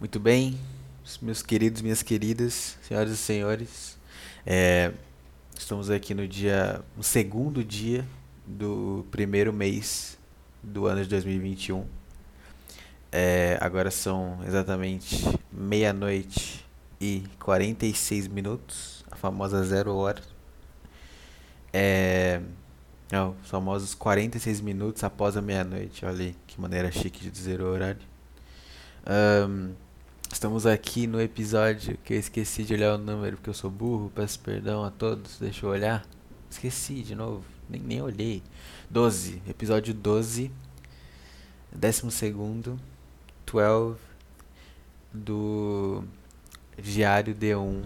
Muito bem, meus queridos, minhas queridas, senhoras e senhores, é, estamos aqui no dia, no segundo dia do primeiro mês do ano de 2021. É, agora são exatamente meia-noite e 46 minutos, a famosa zero hora. É, não, os famosos 46 minutos após a meia-noite. Olha aí, que maneira chique de dizer o horário. Um, estamos aqui no episódio que eu esqueci de olhar o número porque eu sou burro. Peço perdão a todos. Deixa eu olhar. Esqueci de novo. Nem, nem olhei. 12. Episódio 12. Décimo segundo. 12. Do Diário D1.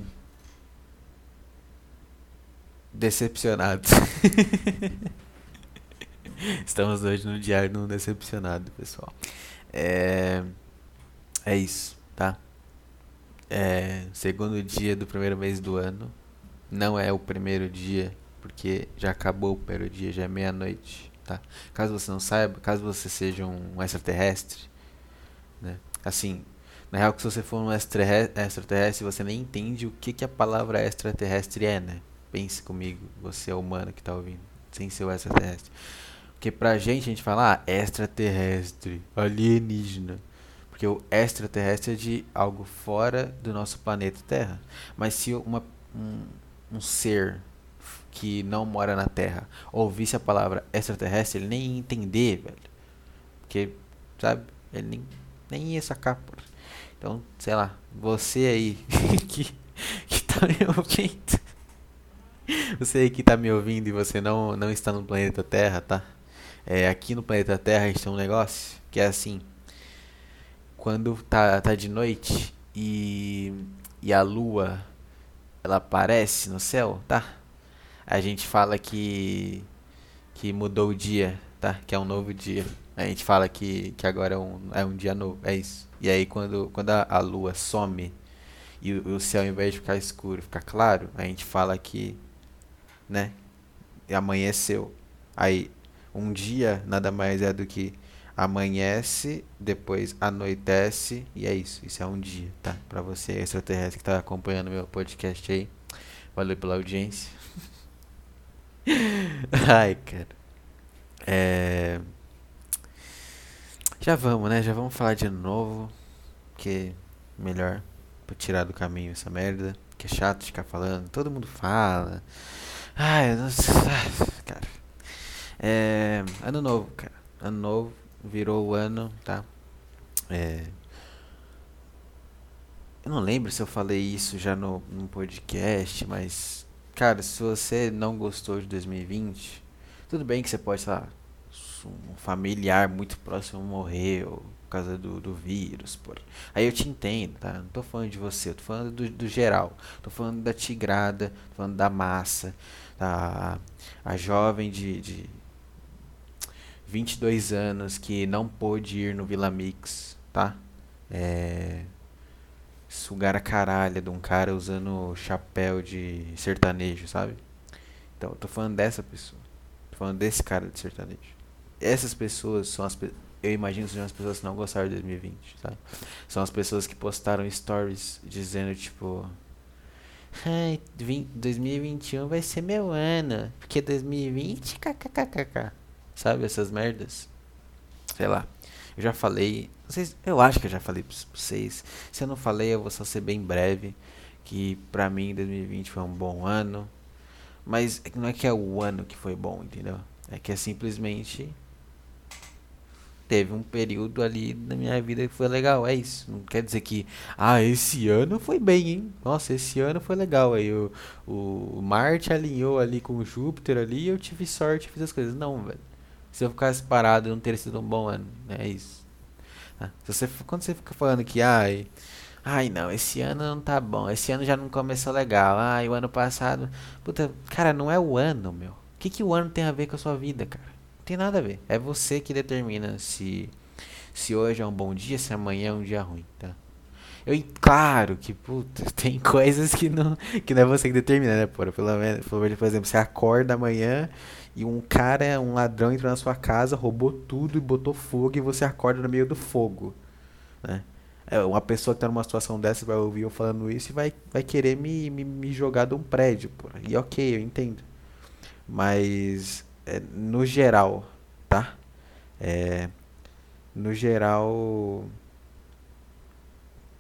Decepcionado. Estamos hoje no Diário de um Decepcionado, pessoal. É. É isso, tá? É, segundo dia do primeiro mês do ano. Não é o primeiro dia, porque já acabou o primeiro dia, já é meia-noite, tá? Caso você não saiba, caso você seja um extraterrestre, né? Assim, na real, que se você for um extraterrestre, você nem entende o que, que a palavra extraterrestre é, né? Pense comigo, você é humano que tá ouvindo, sem ser o extraterrestre. Porque pra gente, a gente fala, ah, extraterrestre, alienígena. Porque o extraterrestre é de algo fora do nosso planeta Terra. Mas se uma, um, um ser que não mora na Terra ouvisse a palavra extraterrestre, ele nem ia entender, velho. Porque, sabe, ele nem, nem ia sacar, por. Então, sei lá, você aí que, que tá me ouvindo. Você aí que tá me ouvindo e você não, não está no planeta Terra, tá? É, aqui no planeta Terra a gente tem um negócio que é assim quando tá, tá de noite e, e a lua ela aparece no céu, tá? A gente fala que que mudou o dia, tá? Que é um novo dia. A gente fala que, que agora é um, é um dia novo, é isso. E aí quando, quando a, a lua some e o, o céu ao invés de ficar escuro, fica claro, a gente fala que, né? Amanheceu. Aí um dia nada mais é do que amanhece, depois anoitece e é isso. Isso é um dia, tá? Pra você extraterrestre que tá acompanhando meu podcast aí. Valeu pela audiência. Ai, cara. É... Já vamos, né? Já vamos falar de novo. Que melhor pra tirar do caminho essa merda. Que é chato ficar falando. Todo mundo fala. Ai, nossa. Cara. É... Ano novo, cara. Ano novo virou o ano, tá? É... Eu não lembro se eu falei isso já no, no podcast, mas, cara, se você não gostou de 2020, tudo bem que você pode, sei lá, um familiar muito próximo morreu por causa do, do vírus, por... aí eu te entendo, tá? Não tô falando de você, eu tô falando do, do geral, tô falando da tigrada, tô falando da massa, da a jovem de, de 22 anos que não pôde ir no Vila Mix, tá? É, sugar a caralha de um cara usando chapéu de sertanejo, sabe? Então, eu tô falando dessa pessoa. Tô falando desse cara de sertanejo. Essas pessoas são as eu imagino que sejam as pessoas que não gostaram de 2020, sabe? São as pessoas que postaram stories dizendo tipo Ai, 2021 vai ser meu ano, porque 2020 kkkk. Sabe, essas merdas. Sei lá. Eu já falei. Vocês, eu acho que eu já falei pra vocês. Se eu não falei, eu vou só ser bem breve. Que pra mim 2020 foi um bom ano. Mas não é que é o ano que foi bom, entendeu? É que é simplesmente. Teve um período ali na minha vida que foi legal, é isso. Não quer dizer que, ah, esse ano foi bem, hein? Nossa, esse ano foi legal. Aí o, o Marte alinhou ali com o Júpiter ali e eu tive sorte, fiz as coisas. Não, velho se eu ficasse parado não teria sido um bom ano. É isso. Ah, se você, quando você fica falando que, ai, ai não, esse ano não tá bom, esse ano já não começou legal, ai, o ano passado. Puta, cara, não é o ano, meu. O que, que o ano tem a ver com a sua vida, cara? Não tem nada a ver. É você que determina se, se hoje é um bom dia, se amanhã é um dia ruim, tá? Eu, claro que, puta, tem coisas que não, que não é você que determina, né, porra? Pelo menos, por exemplo, você acorda amanhã e um cara, um ladrão entrou na sua casa, roubou tudo e botou fogo e você acorda no meio do fogo, né? É, uma pessoa que tá numa situação dessa vai ouvir eu falando isso e vai, vai querer me, me, me jogar de um prédio, pô. E ok, eu entendo. Mas, é, no geral, tá? É, no geral,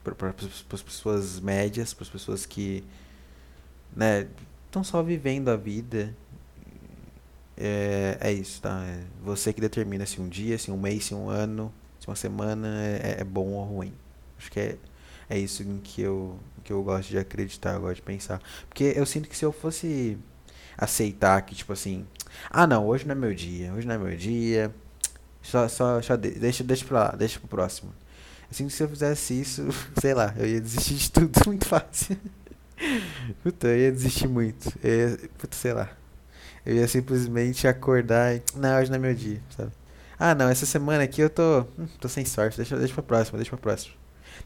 para as pessoas médias, para as pessoas que né, estão só vivendo a vida. É, é isso, tá? É você que determina se um dia, se um mês, se um ano, se uma semana é, é bom ou ruim. Acho que é, é isso em que eu, que eu gosto de acreditar, eu gosto de pensar. Porque eu sinto que se eu fosse aceitar que, tipo assim, ah não, hoje não é meu dia, hoje não é meu dia, só, só, só de, deixa, deixa pra lá, deixa pro próximo. Assim que se eu fizesse isso, sei lá, eu ia desistir de tudo muito fácil. Puta, eu ia desistir muito. Eu ia, puta, sei lá. Eu ia simplesmente acordar e. Não, hoje não é meu dia, sabe? Ah, não, essa semana aqui eu tô. Hum, tô sem sorte, deixa, deixa pra próxima, deixa pra próxima.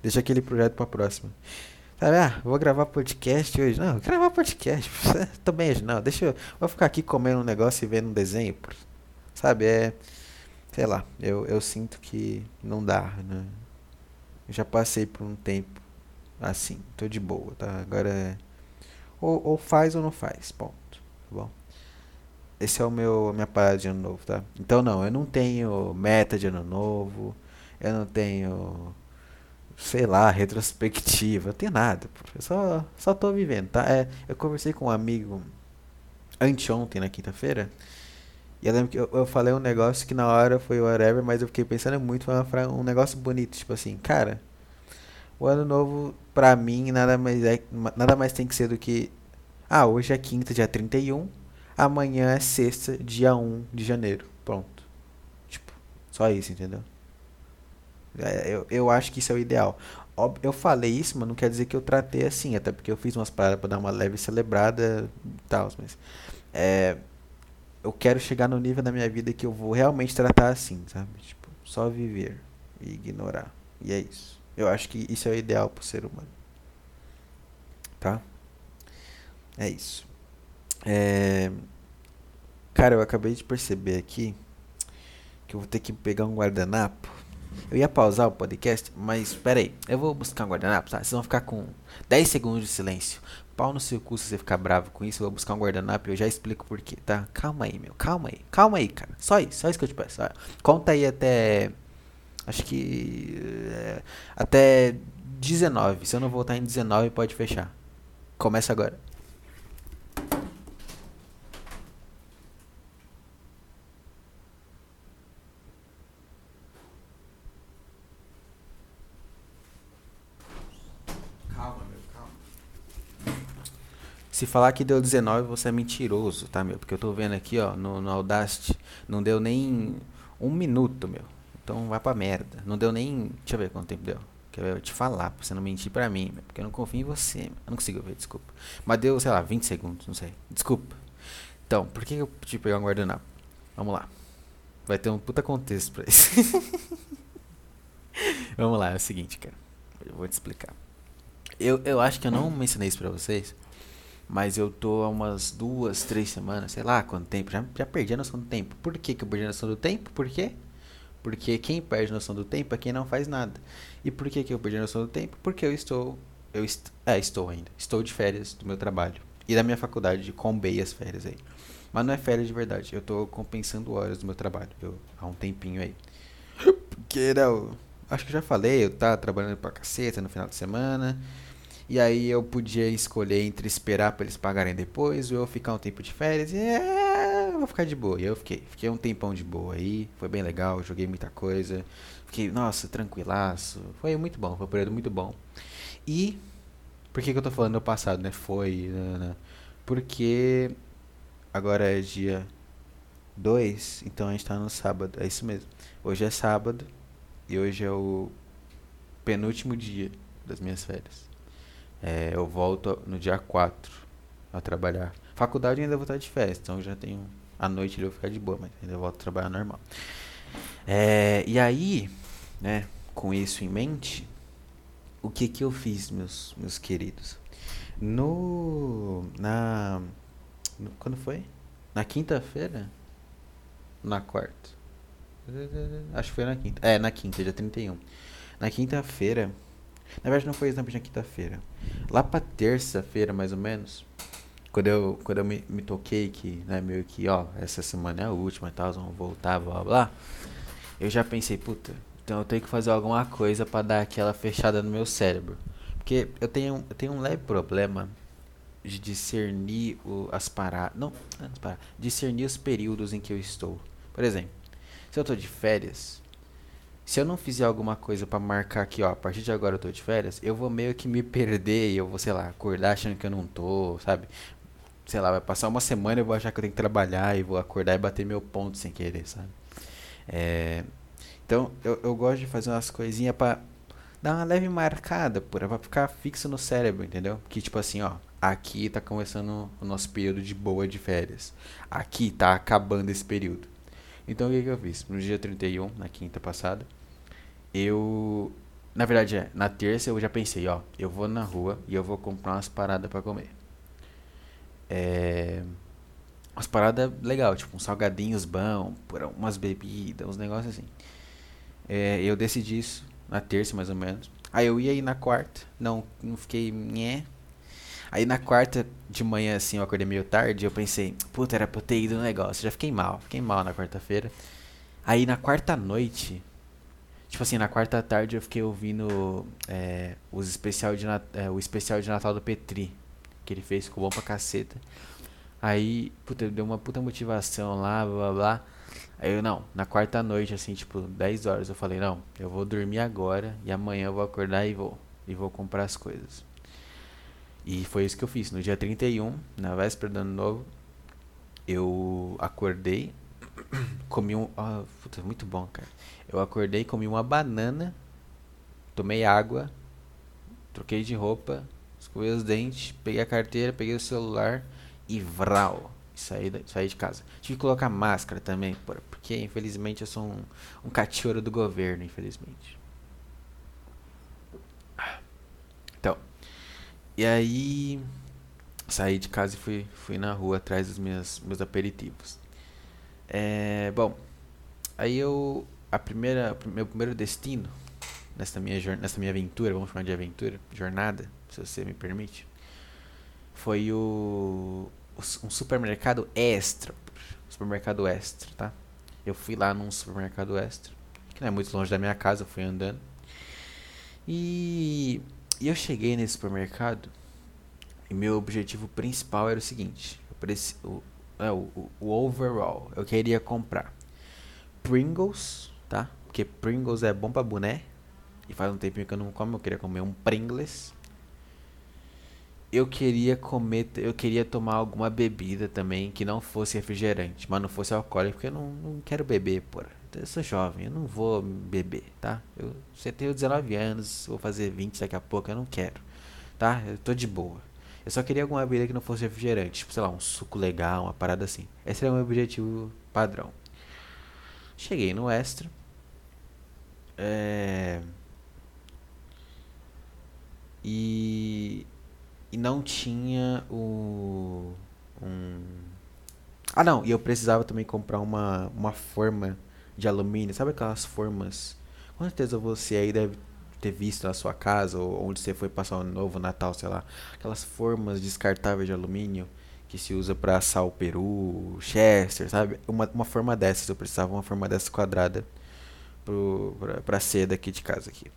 Deixa aquele projeto pra próxima. Sabe, ah, vou gravar podcast hoje. Não, gravar podcast. Também hoje não. Deixa eu. Vou ficar aqui comendo um negócio e vendo um desenho. Sabe, é. Sei lá, eu, eu sinto que não dá, né? Eu já passei por um tempo assim, tô de boa, tá? Agora é. Ou, ou faz ou não faz, ponto. Tá bom? Esse é o meu minha parada de ano novo, tá? Então não, eu não tenho meta de ano novo, eu não tenho sei lá, retrospectiva, não tem nada, eu só, só tô vivendo, tá? É, eu conversei com um amigo anteontem, na quinta-feira, e eu lembro que eu, eu, falei um negócio que na hora foi whatever, mas eu fiquei pensando muito, foi um negócio bonito, tipo assim, cara, o ano novo, pra mim, nada mais, é, nada mais tem que ser do que, ah, hoje é quinta, dia 31, amanhã é sexta, dia 1 de janeiro, pronto. Tipo, só isso, entendeu? É, eu, eu acho que isso é o ideal. Eu falei isso, mas não quer dizer que eu tratei assim, até porque eu fiz umas paradas pra dar uma leve celebrada e tal, mas. É, eu quero chegar no nível da minha vida que eu vou realmente tratar assim, sabe? Tipo, só viver e ignorar. E é isso. Eu acho que isso é o ideal pro ser humano. Tá? É isso. É... Cara, eu acabei de perceber aqui que eu vou ter que pegar um guardanapo eu ia pausar o podcast, mas espera aí. Eu vou buscar um guardanapo, tá? Vocês vão ficar com 10 segundos de silêncio. Pau no seu cu se você ficar bravo com isso. Eu vou buscar um guardanapo e eu já explico por quê, tá? Calma aí, meu. Calma aí. Calma aí, cara. Só isso. Só isso que eu te peço. Conta aí até. Acho que. É, até 19. Se eu não voltar em 19, pode fechar. Começa agora. Se falar que deu 19, você é mentiroso, tá, meu? Porque eu tô vendo aqui, ó, no, no Audacity, não deu nem um minuto, meu. Então vai pra merda. Não deu nem. Deixa eu ver quanto tempo deu. Quero te falar, pra você não mentir pra mim, meu, porque eu não confio em você, meu. Eu não consigo ver, desculpa. Mas deu, sei lá, 20 segundos, não sei. Desculpa. Então, por que eu pedi pegar um guardanapo? Vamos lá. Vai ter um puta contexto pra isso. Vamos lá, é o seguinte, cara. Eu vou te explicar. Eu, eu acho que eu não mencionei isso pra vocês. Mas eu tô há umas duas, três semanas, sei lá quanto tempo, já, já perdi a noção do tempo. Por que, que eu perdi a noção do tempo? Por quê? Porque quem perde a noção do tempo é quem não faz nada. E por que, que eu perdi a noção do tempo? Porque eu estou. Eu est é, estou ainda. Estou de férias do meu trabalho. E da minha faculdade, combei as férias aí. Mas não é férias de verdade. Eu estou compensando horas do meu trabalho. Eu, há um tempinho aí. Porque, não. Acho que já falei, eu tava trabalhando pra caceta no final de semana. E aí eu podia escolher entre esperar para eles pagarem depois ou eu ficar um tempo de férias e é, vou ficar de boa. E eu fiquei, fiquei um tempão de boa aí, foi bem legal, joguei muita coisa. Fiquei, nossa, tranquilaço. Foi muito bom, foi um período muito bom. E por que, que eu tô falando no passado, né? Foi, né, né? porque agora é dia 2, então a gente tá no sábado, é isso mesmo. Hoje é sábado e hoje é o penúltimo dia das minhas férias. É, eu volto no dia 4 a trabalhar. Faculdade ainda vou estar de festa, então já tenho. A noite eu vou ficar de boa, mas ainda volto a trabalhar normal. É, e aí, né, com isso em mente, o que que eu fiz, meus, meus queridos? No. Na. No, quando foi? Na quinta-feira? Na quarta? Acho que foi na quinta. É, na quinta, dia 31. Na quinta-feira, Na verdade, não foi exatamente na quinta-feira. Lá pra terça-feira, mais ou menos, quando eu, quando eu me, me toquei que, né, meio que, ó, essa semana é a última e tal, vamos voltar, blá blá, eu já pensei, puta, então eu tenho que fazer alguma coisa para dar aquela fechada no meu cérebro. Porque eu tenho, eu tenho um leve problema de discernir o, as paradas. Não, as paradas. Discernir os períodos em que eu estou. Por exemplo, se eu tô de férias, se eu não fizer alguma coisa para marcar aqui, ó, a partir de agora eu tô de férias, eu vou meio que me perder e eu vou, sei lá, acordar achando que eu não tô, sabe? Sei lá, vai passar uma semana e eu vou achar que eu tenho que trabalhar e vou acordar e bater meu ponto sem querer, sabe? É, então, eu, eu gosto de fazer umas coisinhas pra dar uma leve marcada, pura, pra ficar fixo no cérebro, entendeu? Que tipo assim, ó, aqui tá começando o nosso período de boa de férias. Aqui tá acabando esse período. Então, o que, que eu fiz? No dia 31, na quinta passada, eu. Na verdade, é, na terça eu já pensei, ó, eu vou na rua e eu vou comprar umas paradas para comer. É umas paradas legal, tipo uns salgadinhos bons, umas bebidas, uns negócios assim. É, eu decidi isso na terça, mais ou menos. Aí eu ia ir na quarta, não, não fiquei, nhé. Aí na quarta de manhã, assim, eu acordei meio tarde, eu pensei, puta, era pra eu ter ido no negócio. Já fiquei mal, fiquei mal na quarta-feira. Aí na quarta noite, tipo assim, na quarta tarde eu fiquei ouvindo é, os especial de, é, o especial de Natal do Petri, que ele fez, ficou bom pra caceta. Aí, puta, deu uma puta motivação lá, blá blá blá. Aí eu, não, na quarta noite, assim, tipo, 10 horas, eu falei, não, eu vou dormir agora e amanhã eu vou acordar e vou. E vou comprar as coisas. E foi isso que eu fiz. No dia 31, na véspera do ano novo, eu acordei, comi um. Oh, puta, muito bom, cara. Eu acordei, comi uma banana, tomei água, troquei de roupa, escovei os dentes, peguei a carteira, peguei o celular e vral. Saí, saí de casa. Tive que colocar máscara também, porque infelizmente eu sou um, um cachorro do governo, infelizmente. Então, e aí saí de casa e fui, fui na rua atrás dos meus, meus aperitivos. É, bom, aí eu a primeira meu primeiro destino nessa minha nessa minha aventura, vamos chamar de aventura, jornada, se você me permite, foi o um supermercado extra. Supermercado extra, tá? Eu fui lá num supermercado extra, que não é muito longe da minha casa, eu fui andando. E, e eu cheguei nesse supermercado e meu objetivo principal era o seguinte: o, é, o, o overall, eu queria comprar Pringles, tá? Porque Pringles é bom pra boné. E faz um tempinho que eu não como, eu queria comer um Pringles eu queria comer, eu queria tomar alguma bebida também que não fosse refrigerante, mas não fosse alcoólico, porque eu não, não quero beber, porra. Eu sou jovem, eu não vou beber, tá? Eu você tenho 19 anos, vou fazer 20 daqui a pouco, eu não quero, tá? Eu tô de boa. Eu só queria alguma bebida que não fosse refrigerante, tipo, sei lá, um suco legal, uma parada assim. Esse era o meu objetivo padrão. Cheguei no extra. É... E e não tinha o. Um... Ah, não, e eu precisava também comprar uma, uma forma de alumínio. Sabe aquelas formas? Com certeza você aí deve ter visto na sua casa ou onde você foi passar o novo Natal, sei lá. Aquelas formas descartáveis de alumínio que se usa para assar o peru, chester, sabe? Uma, uma forma dessas, eu precisava uma forma dessa quadrada pro, pra, ser daqui de casa aqui.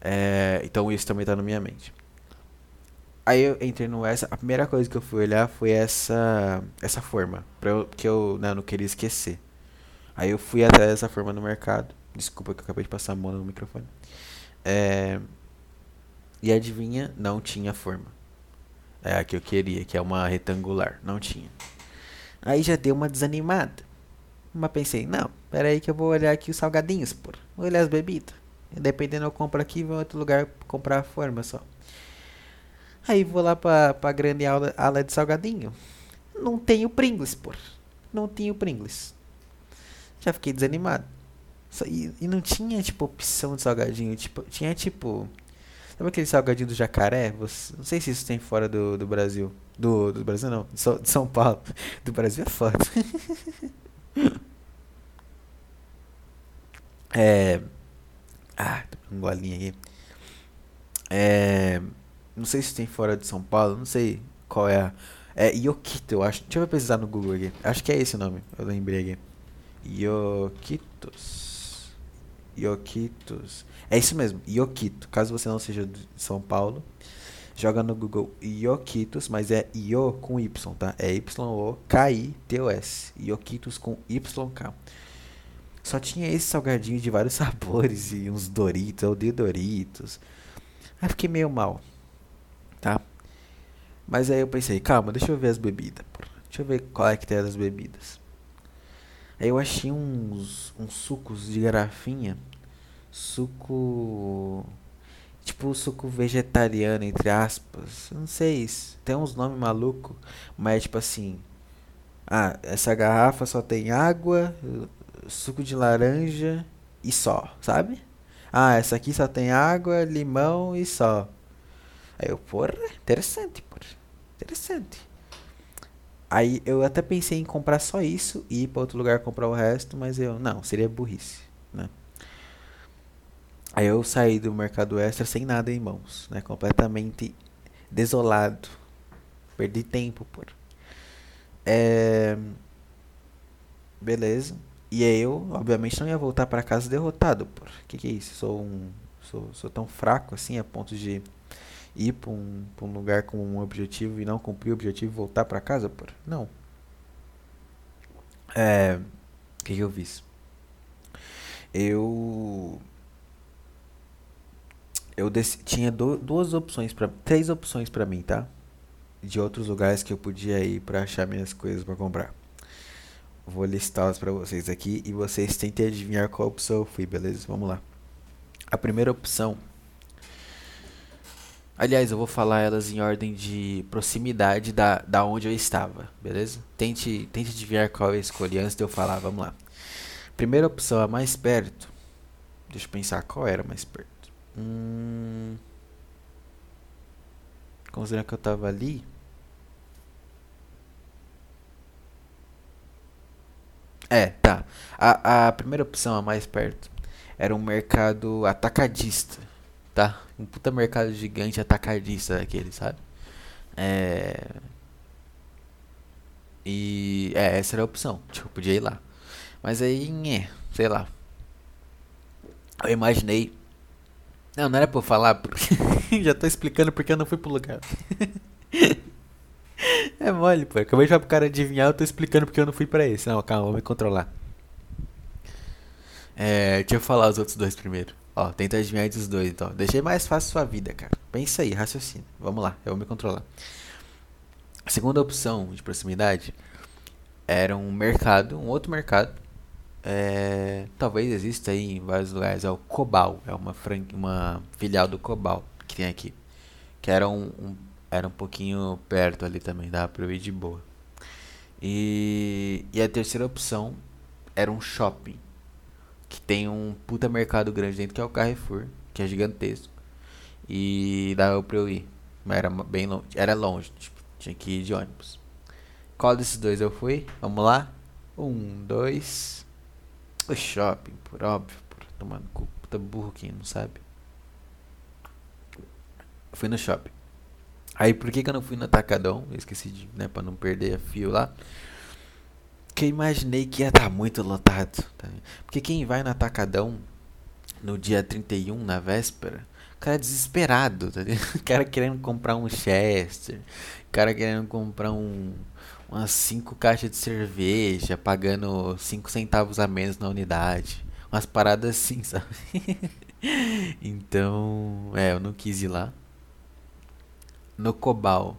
É, então isso também tá na minha mente. Aí eu entrei no essa, a primeira coisa que eu fui olhar foi essa essa forma, eu, que eu né, não queria esquecer. Aí eu fui atrás dessa forma no mercado. Desculpa que eu acabei de passar a mão no microfone. É, e adivinha, não tinha forma. É a que eu queria, que é uma retangular. Não tinha. Aí já deu uma desanimada. Mas pensei, não, pera aí que eu vou olhar aqui os salgadinhos, por. Vou olhar as bebidas. Dependendo eu compro aqui, vou em outro lugar comprar a forma só. Aí vou lá pra, pra grande ala, ala de salgadinho. Não tenho Pringles, pô. Não tinha Pringles. Já fiquei desanimado. E, não tinha, tipo, opção de salgadinho. Tipo, tinha, tipo... Sabe aquele salgadinho do jacaré? Você, não sei se isso tem fora do, do Brasil. Do, do Brasil, não. De, so, de São Paulo. Do Brasil é foda. é... Ah, tô com um golinho aqui. É, não sei se tem fora de São Paulo, não sei qual é a. É Yokito, eu acho. Deixa eu pesquisar no Google aqui. Acho que é esse o nome, eu lembrei aqui. Yokitos. Yokitos. É isso mesmo, Yokito. Caso você não seja de São Paulo, joga no Google Yokitos, mas é Yo com Y, tá? É Y-O-K-I-T-O-S. Yokitos com Y-K. Só tinha esse salgadinho de vários sabores e uns Doritos, eu odeio Doritos. Aí fiquei meio mal, tá? Mas aí eu pensei, calma, deixa eu ver as bebidas. Deixa eu ver qual é que tem das bebidas. Aí eu achei uns, uns sucos de garrafinha. Suco. Tipo suco vegetariano, entre aspas. Não sei. Tem uns nomes malucos. Mas tipo assim. Ah, essa garrafa só tem água, suco de laranja e só, sabe? Ah, essa aqui só tem água, limão e só. Aí eu, porra, interessante, porra. Interessante. Aí eu até pensei em comprar só isso e ir para outro lugar comprar o resto, mas eu, não, seria burrice? Aí eu saí do mercado extra sem nada em mãos, né? Completamente desolado. Perdi tempo, porra. É... Beleza. E aí eu, obviamente, não ia voltar para casa derrotado, por que que é isso? Sou um sou, sou tão fraco assim a ponto de ir para um, pra um lugar com um objetivo e não cumprir o objetivo e voltar para casa, por Não. É, o que que eu fiz? Eu eu tinha do, duas opções para três opções para mim, tá? De outros lugares que eu podia ir para achar minhas coisas para comprar. Vou listá-las para vocês aqui e vocês tentem adivinhar qual opção eu fui, beleza? Vamos lá. A primeira opção. Aliás, eu vou falar elas em ordem de proximidade da, da onde eu estava, beleza? Tente, tente adivinhar qual eu escolhi antes de eu falar, vamos lá. Primeira opção, a mais perto. Deixa eu pensar qual era mais perto. Hum, considerando que eu estava ali, É, tá. A, a primeira opção, a mais perto, era um mercado atacadista, tá? Um puta mercado gigante atacadista daquele, sabe? É. E. É, essa era a opção. Tipo, podia ir lá. Mas aí, é, sei lá. Eu imaginei. Não, não era pra eu falar, porque. Já tô explicando porque eu não fui pro lugar. É mole, pô. Acabei de falar pro cara adivinhar, eu tô explicando porque eu não fui pra esse. Não, calma, vou me controlar. É, deixa eu falar os outros dois primeiro. Ó, tenta adivinhar dos dois, então. Deixei mais fácil sua vida, cara. Pensa aí, raciocina. Vamos lá, eu vou me controlar. A segunda opção de proximidade era um mercado, um outro mercado. É, talvez exista aí em vários lugares. É o Cobal, é uma, uma filial do Cobal que tem aqui. Que era um, um era um pouquinho perto ali também, dava pra eu ir de boa. E, e a terceira opção era um shopping, que tem um puta mercado grande dentro, que é o Carrefour, que é gigantesco. E dava pra eu ir, mas era bem longe, era longe, tipo, tinha que ir de ônibus. Qual desses dois eu fui? Vamos lá? Um, dois. O shopping, por óbvio, por tomando cu, puta burro quem não sabe. Fui no shopping. Aí por que, que eu não fui no Atacadão? Eu esqueci de, né, pra não perder a fio lá. Porque eu imaginei que ia estar tá muito lotado. Tá? Porque quem vai no Atacadão no dia 31, na véspera, o cara é desesperado, tá O cara querendo comprar um Chester, o cara querendo comprar um umas 5 caixas de cerveja, pagando 5 centavos a menos na unidade. Umas paradas assim, sabe? então, é, eu não quis ir lá no Cobal,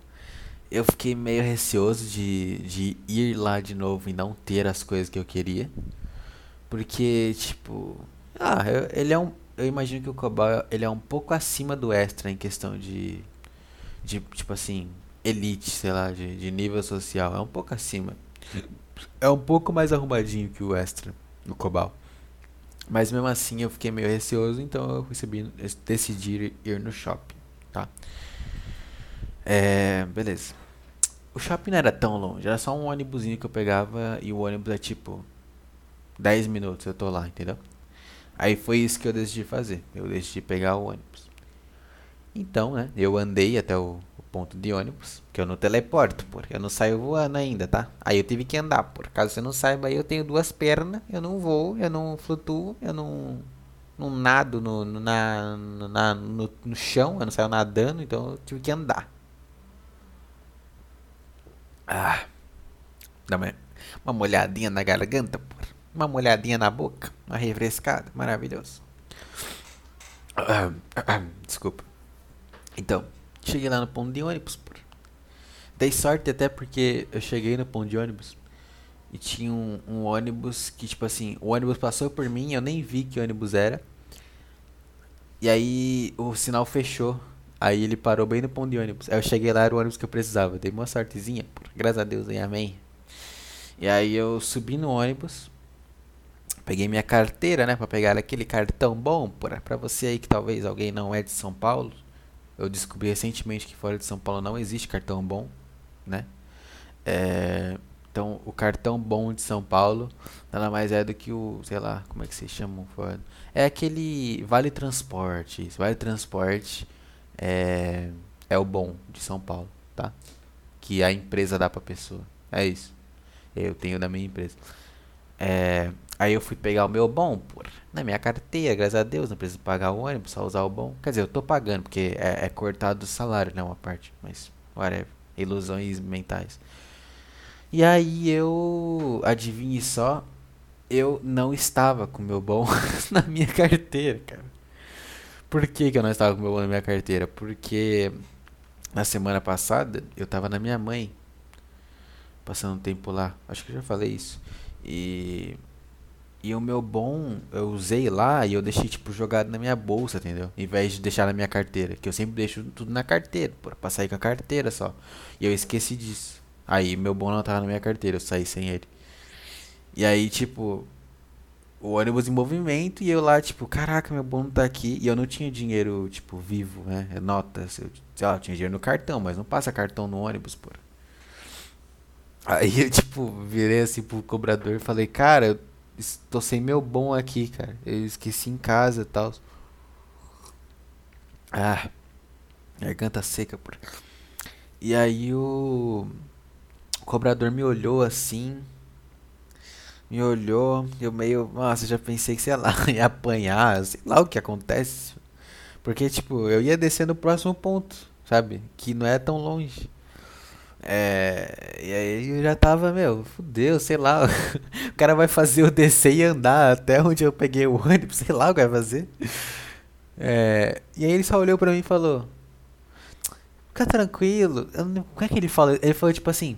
eu fiquei meio receoso de, de ir lá de novo e não ter as coisas que eu queria. Porque, tipo. Ah, ele é um. Eu imagino que o Cobal ele é um pouco acima do Extra em questão de. De, tipo assim. Elite, sei lá, de, de nível social. É um pouco acima. É um pouco mais arrumadinho que o Extra, no Cobal. Mas mesmo assim eu fiquei meio receoso, então eu recebi, decidi ir no shopping, tá? É, beleza. O shopping não era tão longe, era só um ônibusinho que eu pegava e o ônibus é tipo 10 minutos eu tô lá, entendeu? Aí foi isso que eu decidi fazer. Eu decidi pegar o ônibus. Então, né, eu andei até o, o ponto de ônibus, que eu não teleporto, porque eu não saio voando ainda, tá? Aí eu tive que andar, por caso você não saiba, aí eu tenho duas pernas, eu não vou, eu não flutuo, eu não, não nado no, no na, na, no, no chão, eu não saio nadando, então eu tive que andar. Ah, dá uma, uma molhadinha na garganta, porra. Uma molhadinha na boca, uma refrescada, maravilhoso. Desculpa. Então, cheguei lá no ponto de ônibus. Dei sorte até porque eu cheguei no ponto de ônibus e tinha um, um, ônibus que, tipo assim, o ônibus passou por mim, eu nem vi que ônibus era. E aí o sinal fechou. Aí ele parou bem no ponto de ônibus. Aí eu cheguei lá, era o ônibus que eu precisava. Dei uma sortezinha, porra. graças a Deus, hein, amém. E aí eu subi no ônibus. Peguei minha carteira, né, para pegar aquele cartão bom para para você aí que talvez alguém não é de São Paulo. Eu descobri recentemente que fora de São Paulo não existe cartão bom, né? É, então, o cartão bom de São Paulo nada mais é do que o, sei lá, como é que se chama? É aquele Vale Transporte. Vale Transporte é, é o bom de São Paulo, tá? Que a empresa dá pra pessoa. É isso. Eu tenho da minha empresa. É, aí eu fui pegar o meu bom, por, na minha carteira, graças a Deus, não preciso pagar o ônibus, só usar o bom. Quer dizer, eu tô pagando, porque é, é cortado do salário, né, uma parte. Mas, whatever. Ilusões mentais. E aí eu, adivinhe só, eu não estava com meu bom na minha carteira, cara. Por que, que eu não estava com meu bom na minha carteira? Porque na semana passada eu tava na minha mãe passando um tempo lá. Acho que eu já falei isso. E e o meu bom eu usei lá e eu deixei tipo jogado na minha bolsa, entendeu? Em vez de deixar na minha carteira, que eu sempre deixo tudo na carteira, para sair com a carteira só. E eu esqueci disso. Aí meu bom não tava na minha carteira, eu saí sem ele. E aí tipo o ônibus em movimento e eu lá, tipo, caraca, meu bom não tá aqui. E eu não tinha dinheiro, tipo, vivo, né? É notas. Eu, sei lá, eu tinha dinheiro no cartão, mas não passa cartão no ônibus, porra. Aí eu, tipo, virei assim pro cobrador e falei, cara, estou sem meu bom aqui, cara. Eu esqueci em casa e tal. Ah, garganta seca, porra. E aí o... o cobrador me olhou assim. Me olhou, eu meio. Nossa, já pensei que, sei lá, ia apanhar, sei lá o que acontece. Porque, tipo, eu ia descer no próximo ponto, sabe? Que não é tão longe. É, e aí eu já tava, meu, fudeu, sei lá. O cara vai fazer eu descer e andar até onde eu peguei o ônibus, sei lá o que vai fazer. É, e aí ele só olhou pra mim e falou: Fica tranquilo. Não, como é que ele fala? Ele falou tipo assim: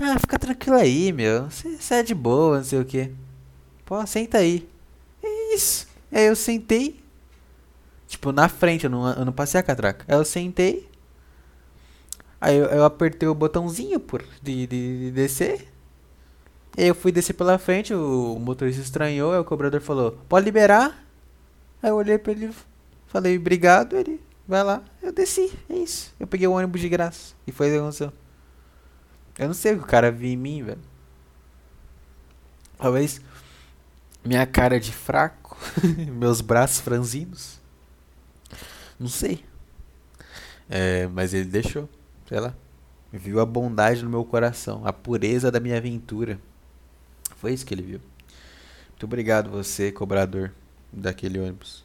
Ah, fica tranquilo aí, meu. Você é de boa, não sei o que. Pô, senta aí. É isso. Aí eu sentei. Tipo, na frente, eu não, eu não passei a catraca. Aí eu sentei. Aí eu, eu apertei o botãozinho por, de, de, de descer. E eu fui descer pela frente, o, o motorista estranhou, aí o cobrador falou, pode liberar? Aí eu olhei pra ele falei, obrigado, ele, vai lá. Eu desci, é isso. Eu peguei o ônibus de graça. E foi isso que aconteceu. Eu não sei o que o cara viu em mim, velho. Talvez minha cara de fraco, meus braços franzinos. Não sei. É, mas ele deixou sei lá, viu a bondade no meu coração, a pureza da minha aventura. Foi isso que ele viu. Muito obrigado você, cobrador daquele ônibus.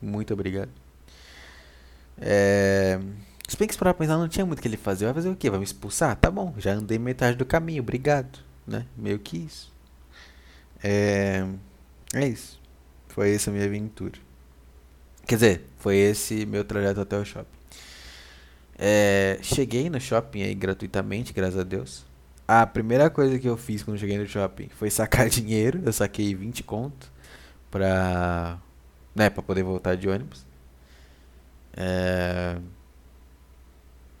Muito obrigado. É... Se bem que para pensar, não tinha muito o que ele fazer. Vai fazer o quê? Vai me expulsar? Tá bom, já andei metade do caminho, obrigado. Né? Meio que isso. É, é isso. Foi essa minha aventura. Quer dizer, foi esse meu trajeto até o shopping. É, cheguei no shopping aí gratuitamente, graças a Deus. A primeira coisa que eu fiz quando cheguei no shopping foi sacar dinheiro. Eu saquei 20 conto pra, né, pra poder voltar de ônibus. É...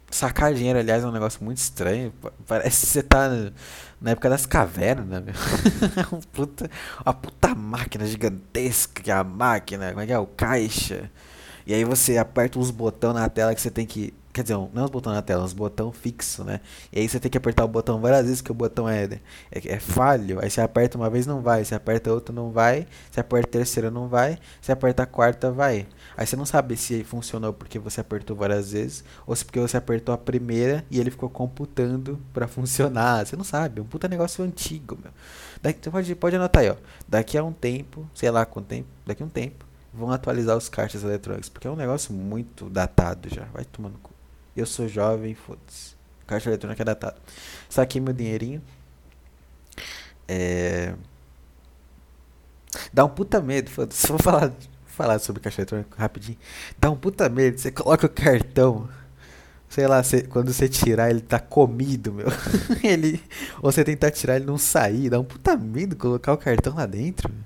Sacar dinheiro, aliás, é um negócio muito estranho. Parece que você tá na época das cavernas, né, meu? puta, uma puta máquina gigantesca, que é a máquina, como é que é? O caixa. E aí você aperta uns botões na tela que você tem que. Quer dizer, não os botões na tela, os botões fixos, né? E aí você tem que apertar o botão várias vezes, que o botão é, é, é falho. Aí você aperta uma vez, não vai. Você aperta outra, não vai. Você aperta a terceira, não vai. Você aperta a quarta, vai. Aí você não sabe se funcionou porque você apertou várias vezes ou se porque você apertou a primeira e ele ficou computando para funcionar. Você não sabe, é um puta negócio antigo, meu. Daqui, você pode, pode anotar aí, ó. Daqui a um tempo, sei lá quanto tempo, daqui a um tempo, vão atualizar os caixas eletrônicos, porque é um negócio muito datado já. Vai tomando cu. Eu sou jovem, foda-se. Caixa eletrônica é datado. Saquei meu dinheirinho. É. Dá um puta medo, foda-se. Vou falar falar sobre caixa eletrônico rapidinho. Dá um puta medo. Você coloca o cartão. Sei lá, quando você tirar, ele tá comido, meu. ele, ou você tentar tirar, ele não sair. Dá um puta medo colocar o cartão lá dentro. Meu.